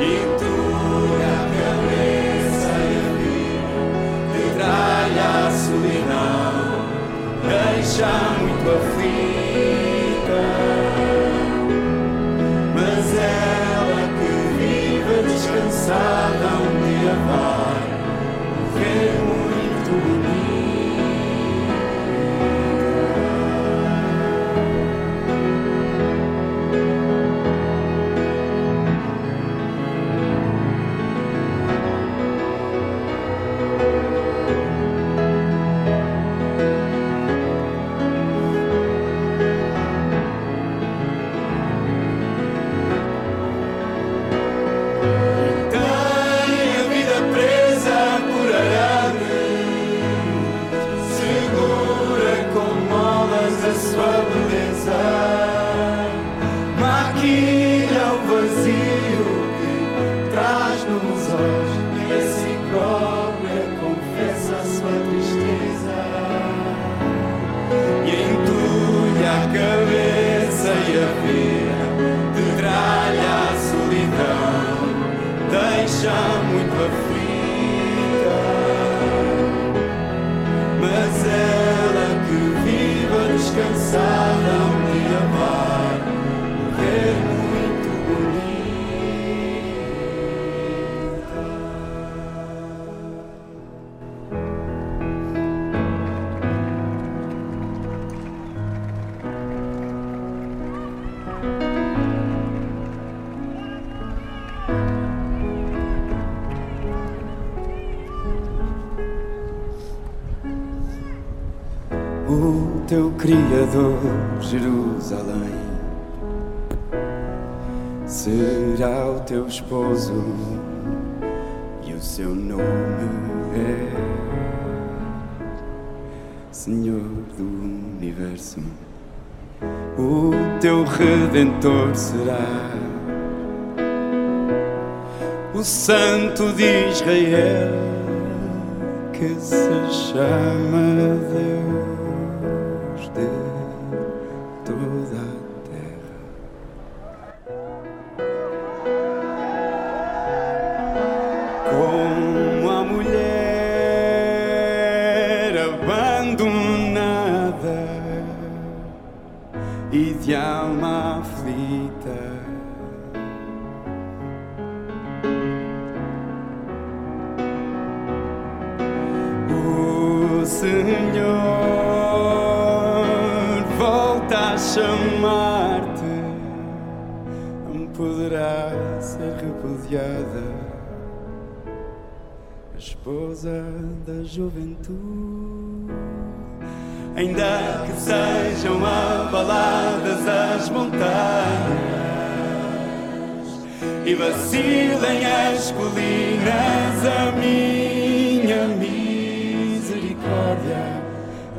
E entulha a cabeça e vida, de tralha a solidão. Deixa descansada Criador, Jerusalém. Será o teu esposo e o seu nome é Senhor do universo. O teu redentor será o Santo de Israel que se chama Deus juventude. Ainda que sejam abaladas as montanhas e vacilem as colinas, a minha misericórdia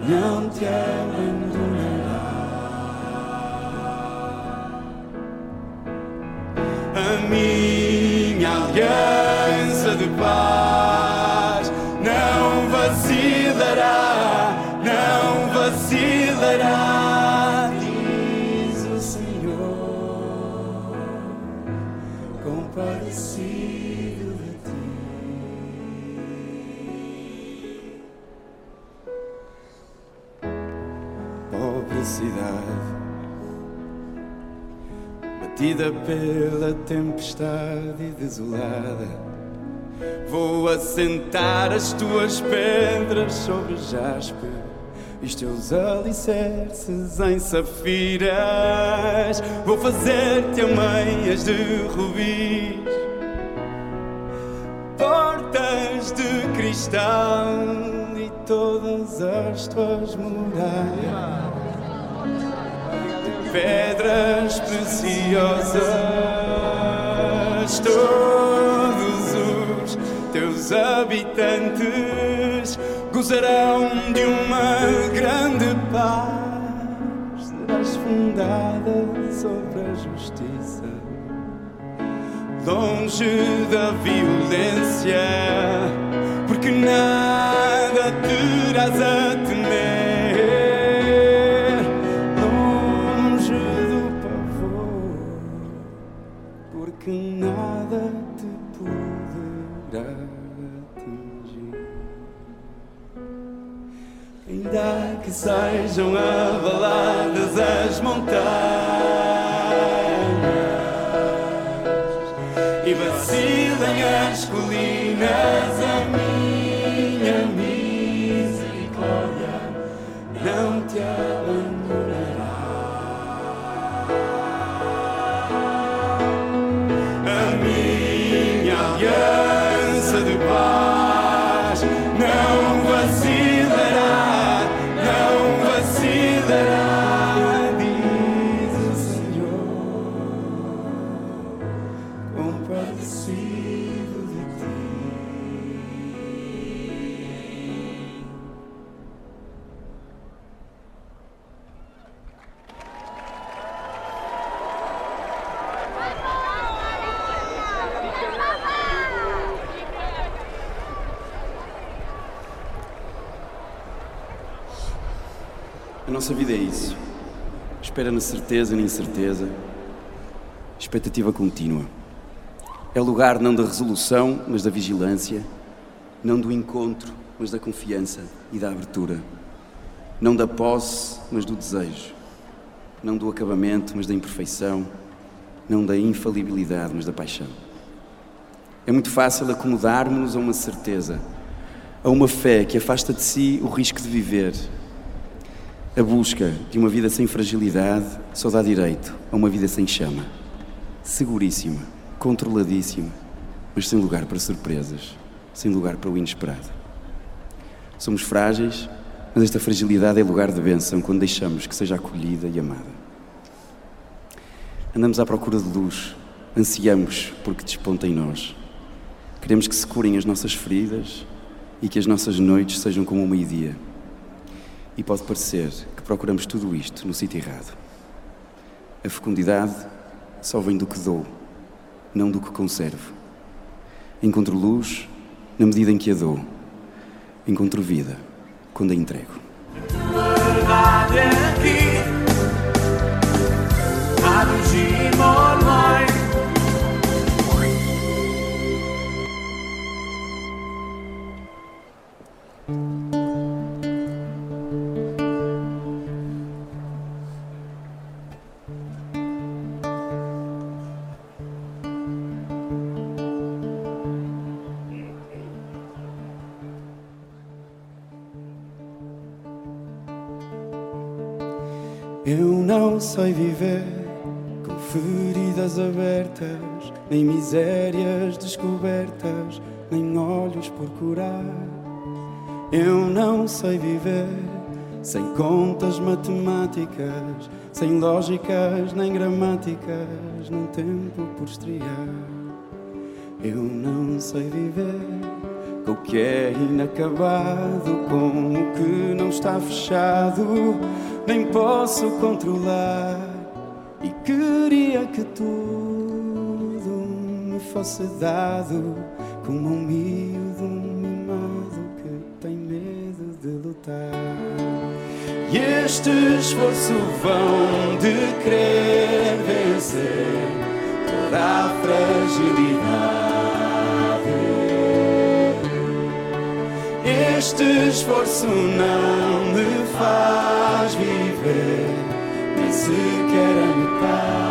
não te abandonará. Pela tempestade desolada. Vou assentar as tuas pedras sobre jaspe e os teus alicerces em safiras. Vou fazer-te ameias de rubis, portas de cristal e todas as tuas muralhas pedras preciosas. Todos os teus habitantes gozarão de uma grande paz. Serás fundada sobre a justiça, longe da violência, porque nada terás a temer Que sejam abaladas as montanhas e vacilem as colinas, a minha misericórdia não te abandonará. A nossa vida é isso. Espera na certeza na incerteza. Expectativa contínua. É lugar não da resolução, mas da vigilância. Não do encontro, mas da confiança e da abertura. Não da posse, mas do desejo. Não do acabamento, mas da imperfeição. Não da infalibilidade, mas da paixão. É muito fácil acomodarmos-nos a uma certeza, a uma fé que afasta de si o risco de viver. A busca de uma vida sem fragilidade só dá direito a uma vida sem chama. Seguríssima, controladíssima, mas sem lugar para surpresas, sem lugar para o inesperado. Somos frágeis, Mas esta fragilidade é lugar de bênção quando deixamos que seja acolhida e amada. Andamos à procura de luz, ansiamos porque desponta em nós. Queremos que se curem as nossas feridas e que as nossas noites sejam como o meio-dia. E pode parecer que procuramos tudo isto no sítio errado. A fecundidade só vem do que dou, não do que conservo. Encontro luz na medida em que a dou. Encontro vida quando a entrego. verdade abertas, nem misérias descobertas, nem olhos por curar. Eu não sei viver sem contas matemáticas, sem lógicas nem gramáticas, num tempo por estrear. Eu não sei viver com o que é inacabado, com o que não está fechado, nem posso controlar. E queria que me fosse dado, como um miúdo mimado que tem medo de lutar. E este esforço vão de querer vencer toda a fragilidade. Este esforço não me faz viver, nem sequer a metade.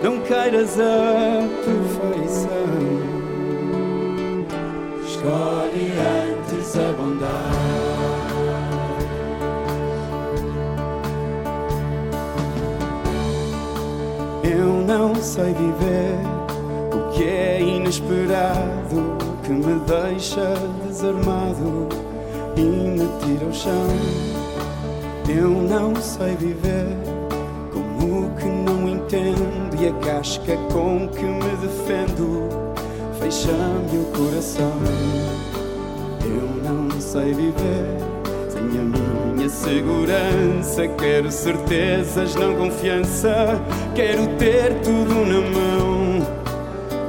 Não queiras a perfeição, escolhe antes a bondade. Eu não sei viver o que é inesperado que me deixa desarmado e me tira ao chão. Eu não sei viver como que não entendo e a casca com que me defendo fecha-me o coração. Eu não sei viver sem a minha segurança. Quero certezas, não confiança. Quero ter tudo na mão.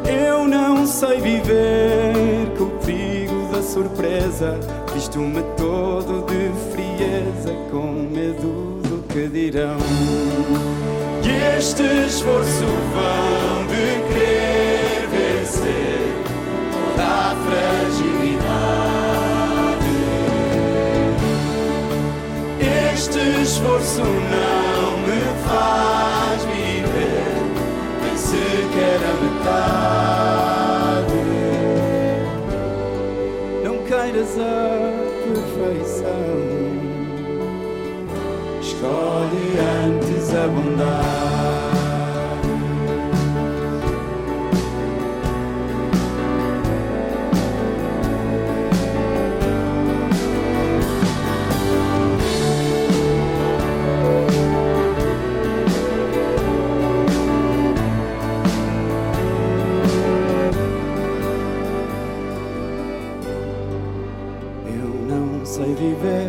Eu não sei viver com o perigo da surpresa. Visto-me todo de frieza, com medo do que dirão. E este esforço vão de querer vencer toda a fragilidade. Este esforço não me faz viver, nem sequer a metade. Não queiras a escolhe antes a bondade. Eu não sei viver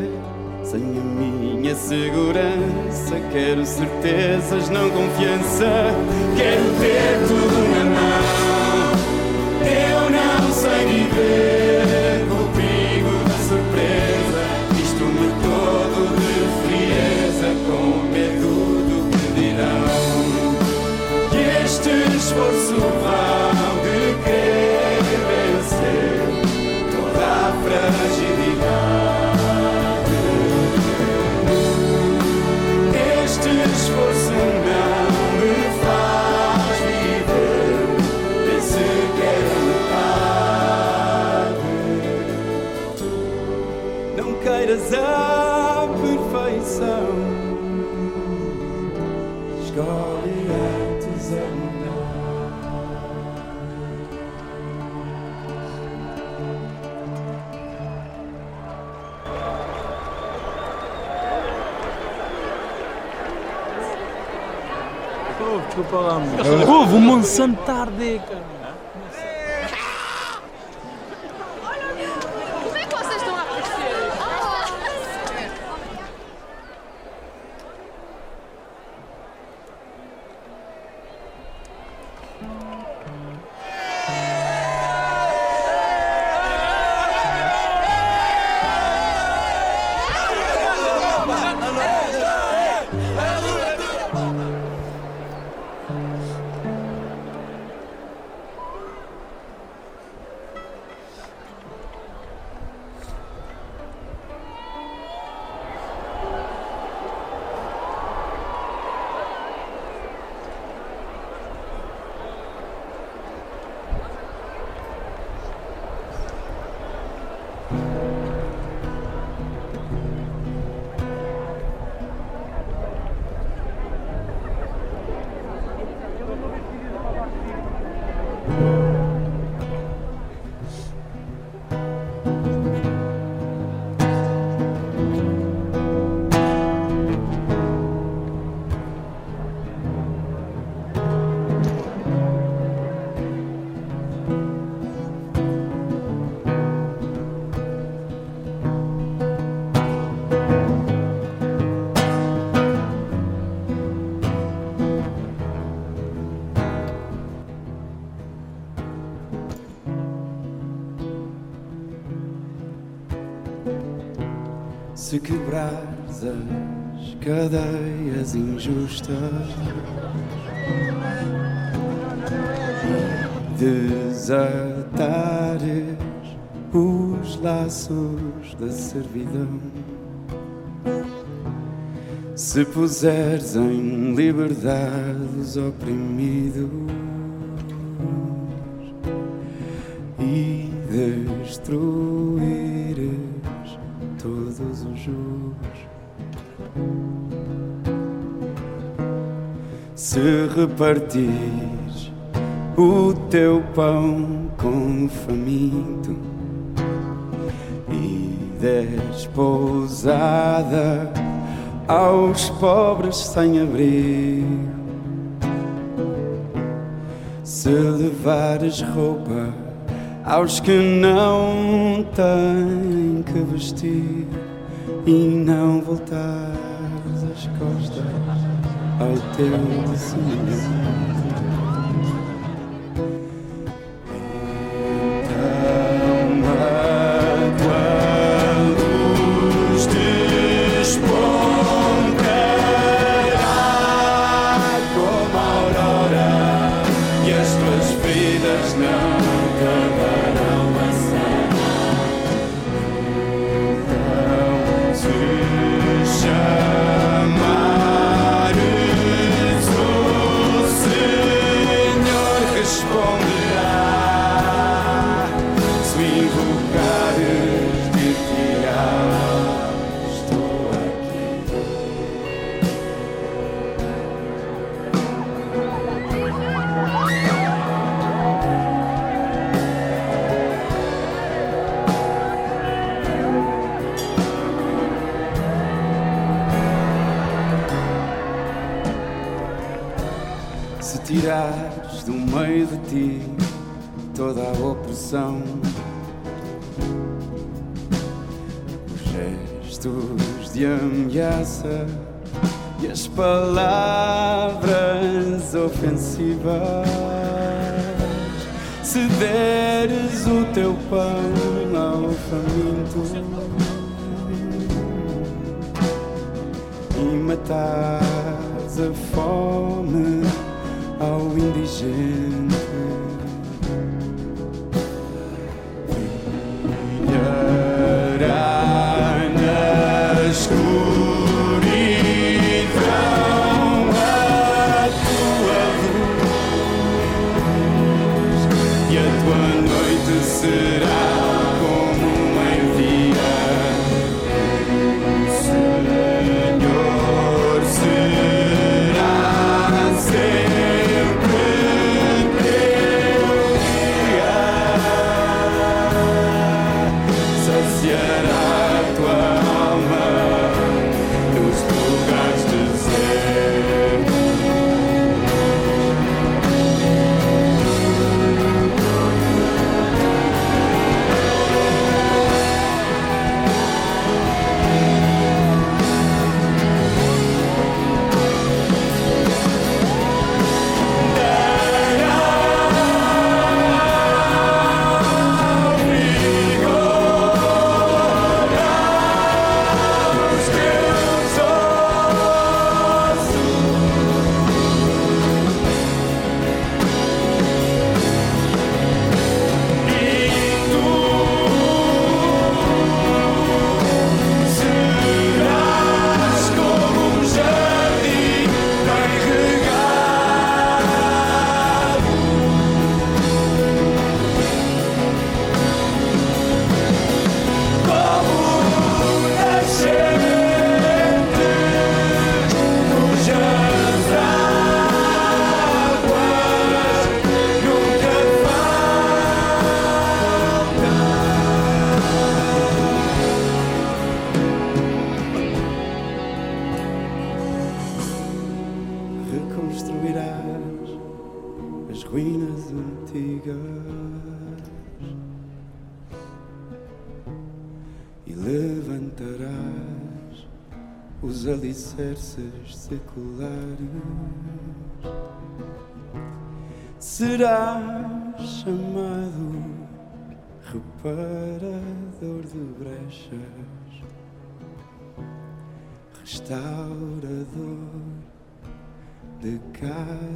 segurança. Quero certezas, não confiança. Quero ter tudo na mão. Eu não sei viver desculpa lá, meu. Ouve, o Monsanto arder, cara. Se quebrares as cadeias injustas desatares os laços da servidão. Se puseres em liberdade os oprimidos e destruíres Se repartires o teu pão com faminto e des pousada aos pobres sem abrigo, se levares roupa aos que não têm que vestir e não voltares as costas teu semelhante.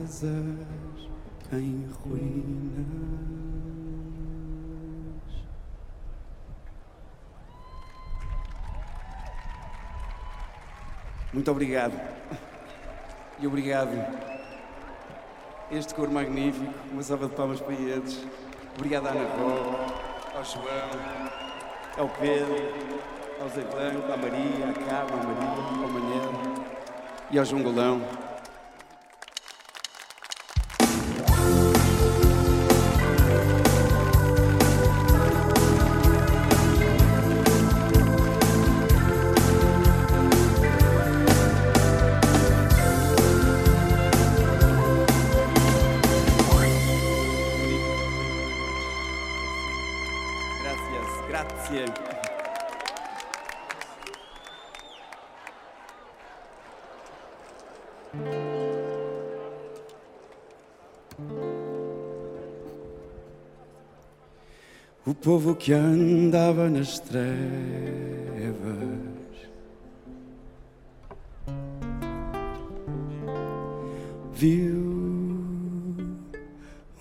Casas em ruínas. Muito obrigado. E obrigado. Este cor magnífico, uma salva de palmas para eles. Obrigado à Ana Ró, ao João, ao Pedro, ao Zé Blanco, à Maria, à Carla, à Maria, ao Manel e ao João Golão. O povo que andava nas trevas viu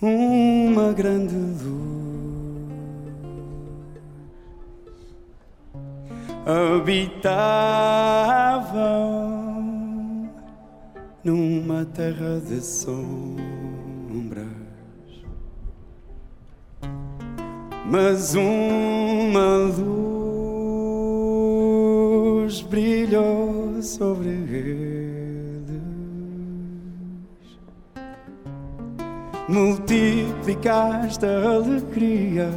uma grande luz. habitavam numa terra de sombras, mas uma luz brilhou sobre eles, multiplicaste a alegria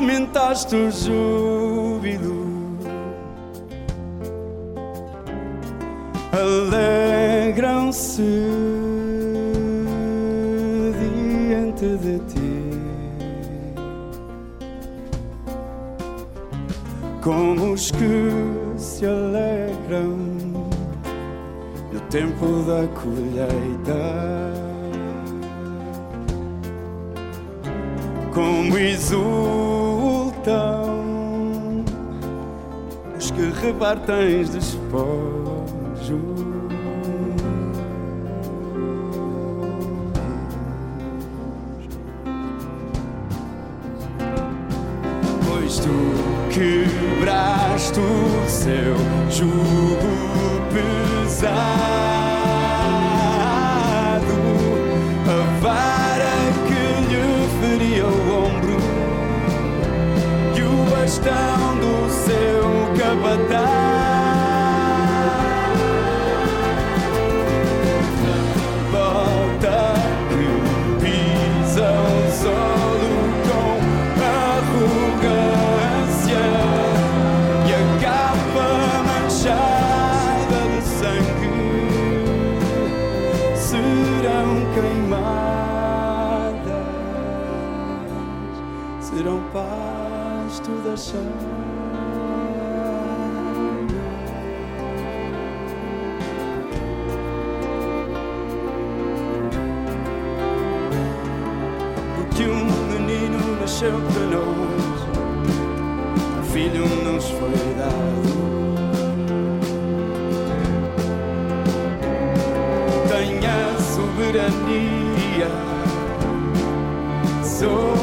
aumentaste o júbilo. Alegram-se diante de ti, como os que se alegram no tempo da colheita. como exultam os que repartem despojos. Pois tu quebraste o seu jugo pesado, a vara que lhe feria o ombro e o bastão do seu capataz. Sobre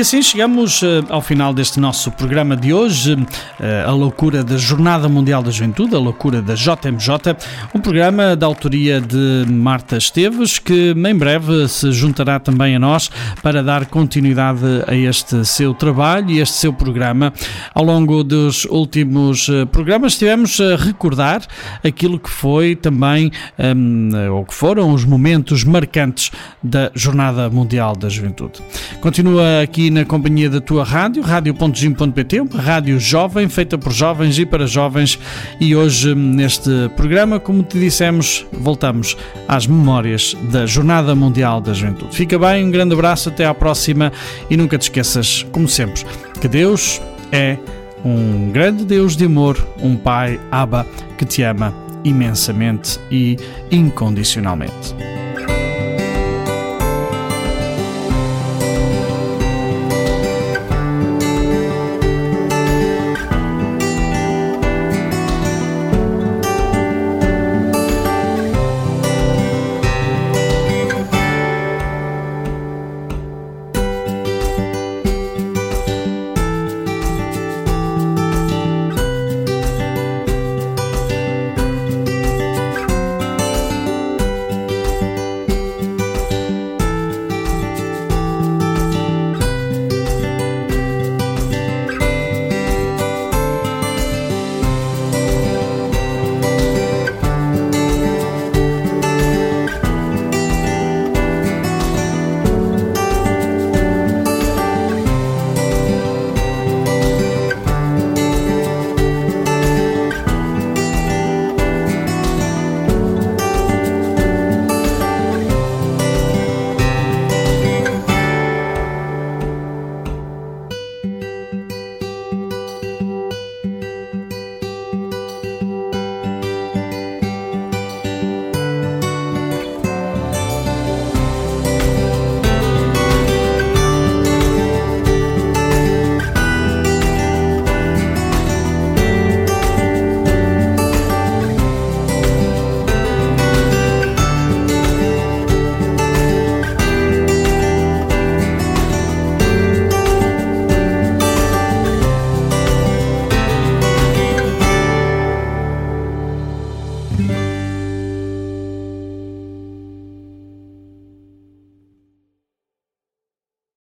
E assim chegamos eh, ao final deste nosso programa de hoje, eh, a loucura da Jornada Mundial da Juventude, a loucura da JMJ, um programa da autoria de Marta Esteves, que em breve se juntará também a nós para dar continuidade a este seu trabalho e este seu programa. Ao longo dos últimos eh, programas estivemos a recordar aquilo que foi também, hum, ou que foram os momentos marcantes da Jornada Mundial da Juventude. Continua aqui na companhia da tua rádio, rádio.gim.pt, uma rádio jovem, feita por jovens e para jovens. E hoje, neste programa, como te dissemos, voltamos às memórias da Jornada Mundial da Juventude. Fica bem, um grande abraço, até à próxima e nunca te esqueças, como sempre, que Deus é um grande Deus de amor, um Pai, Abba, que te ama imensamente e incondicionalmente.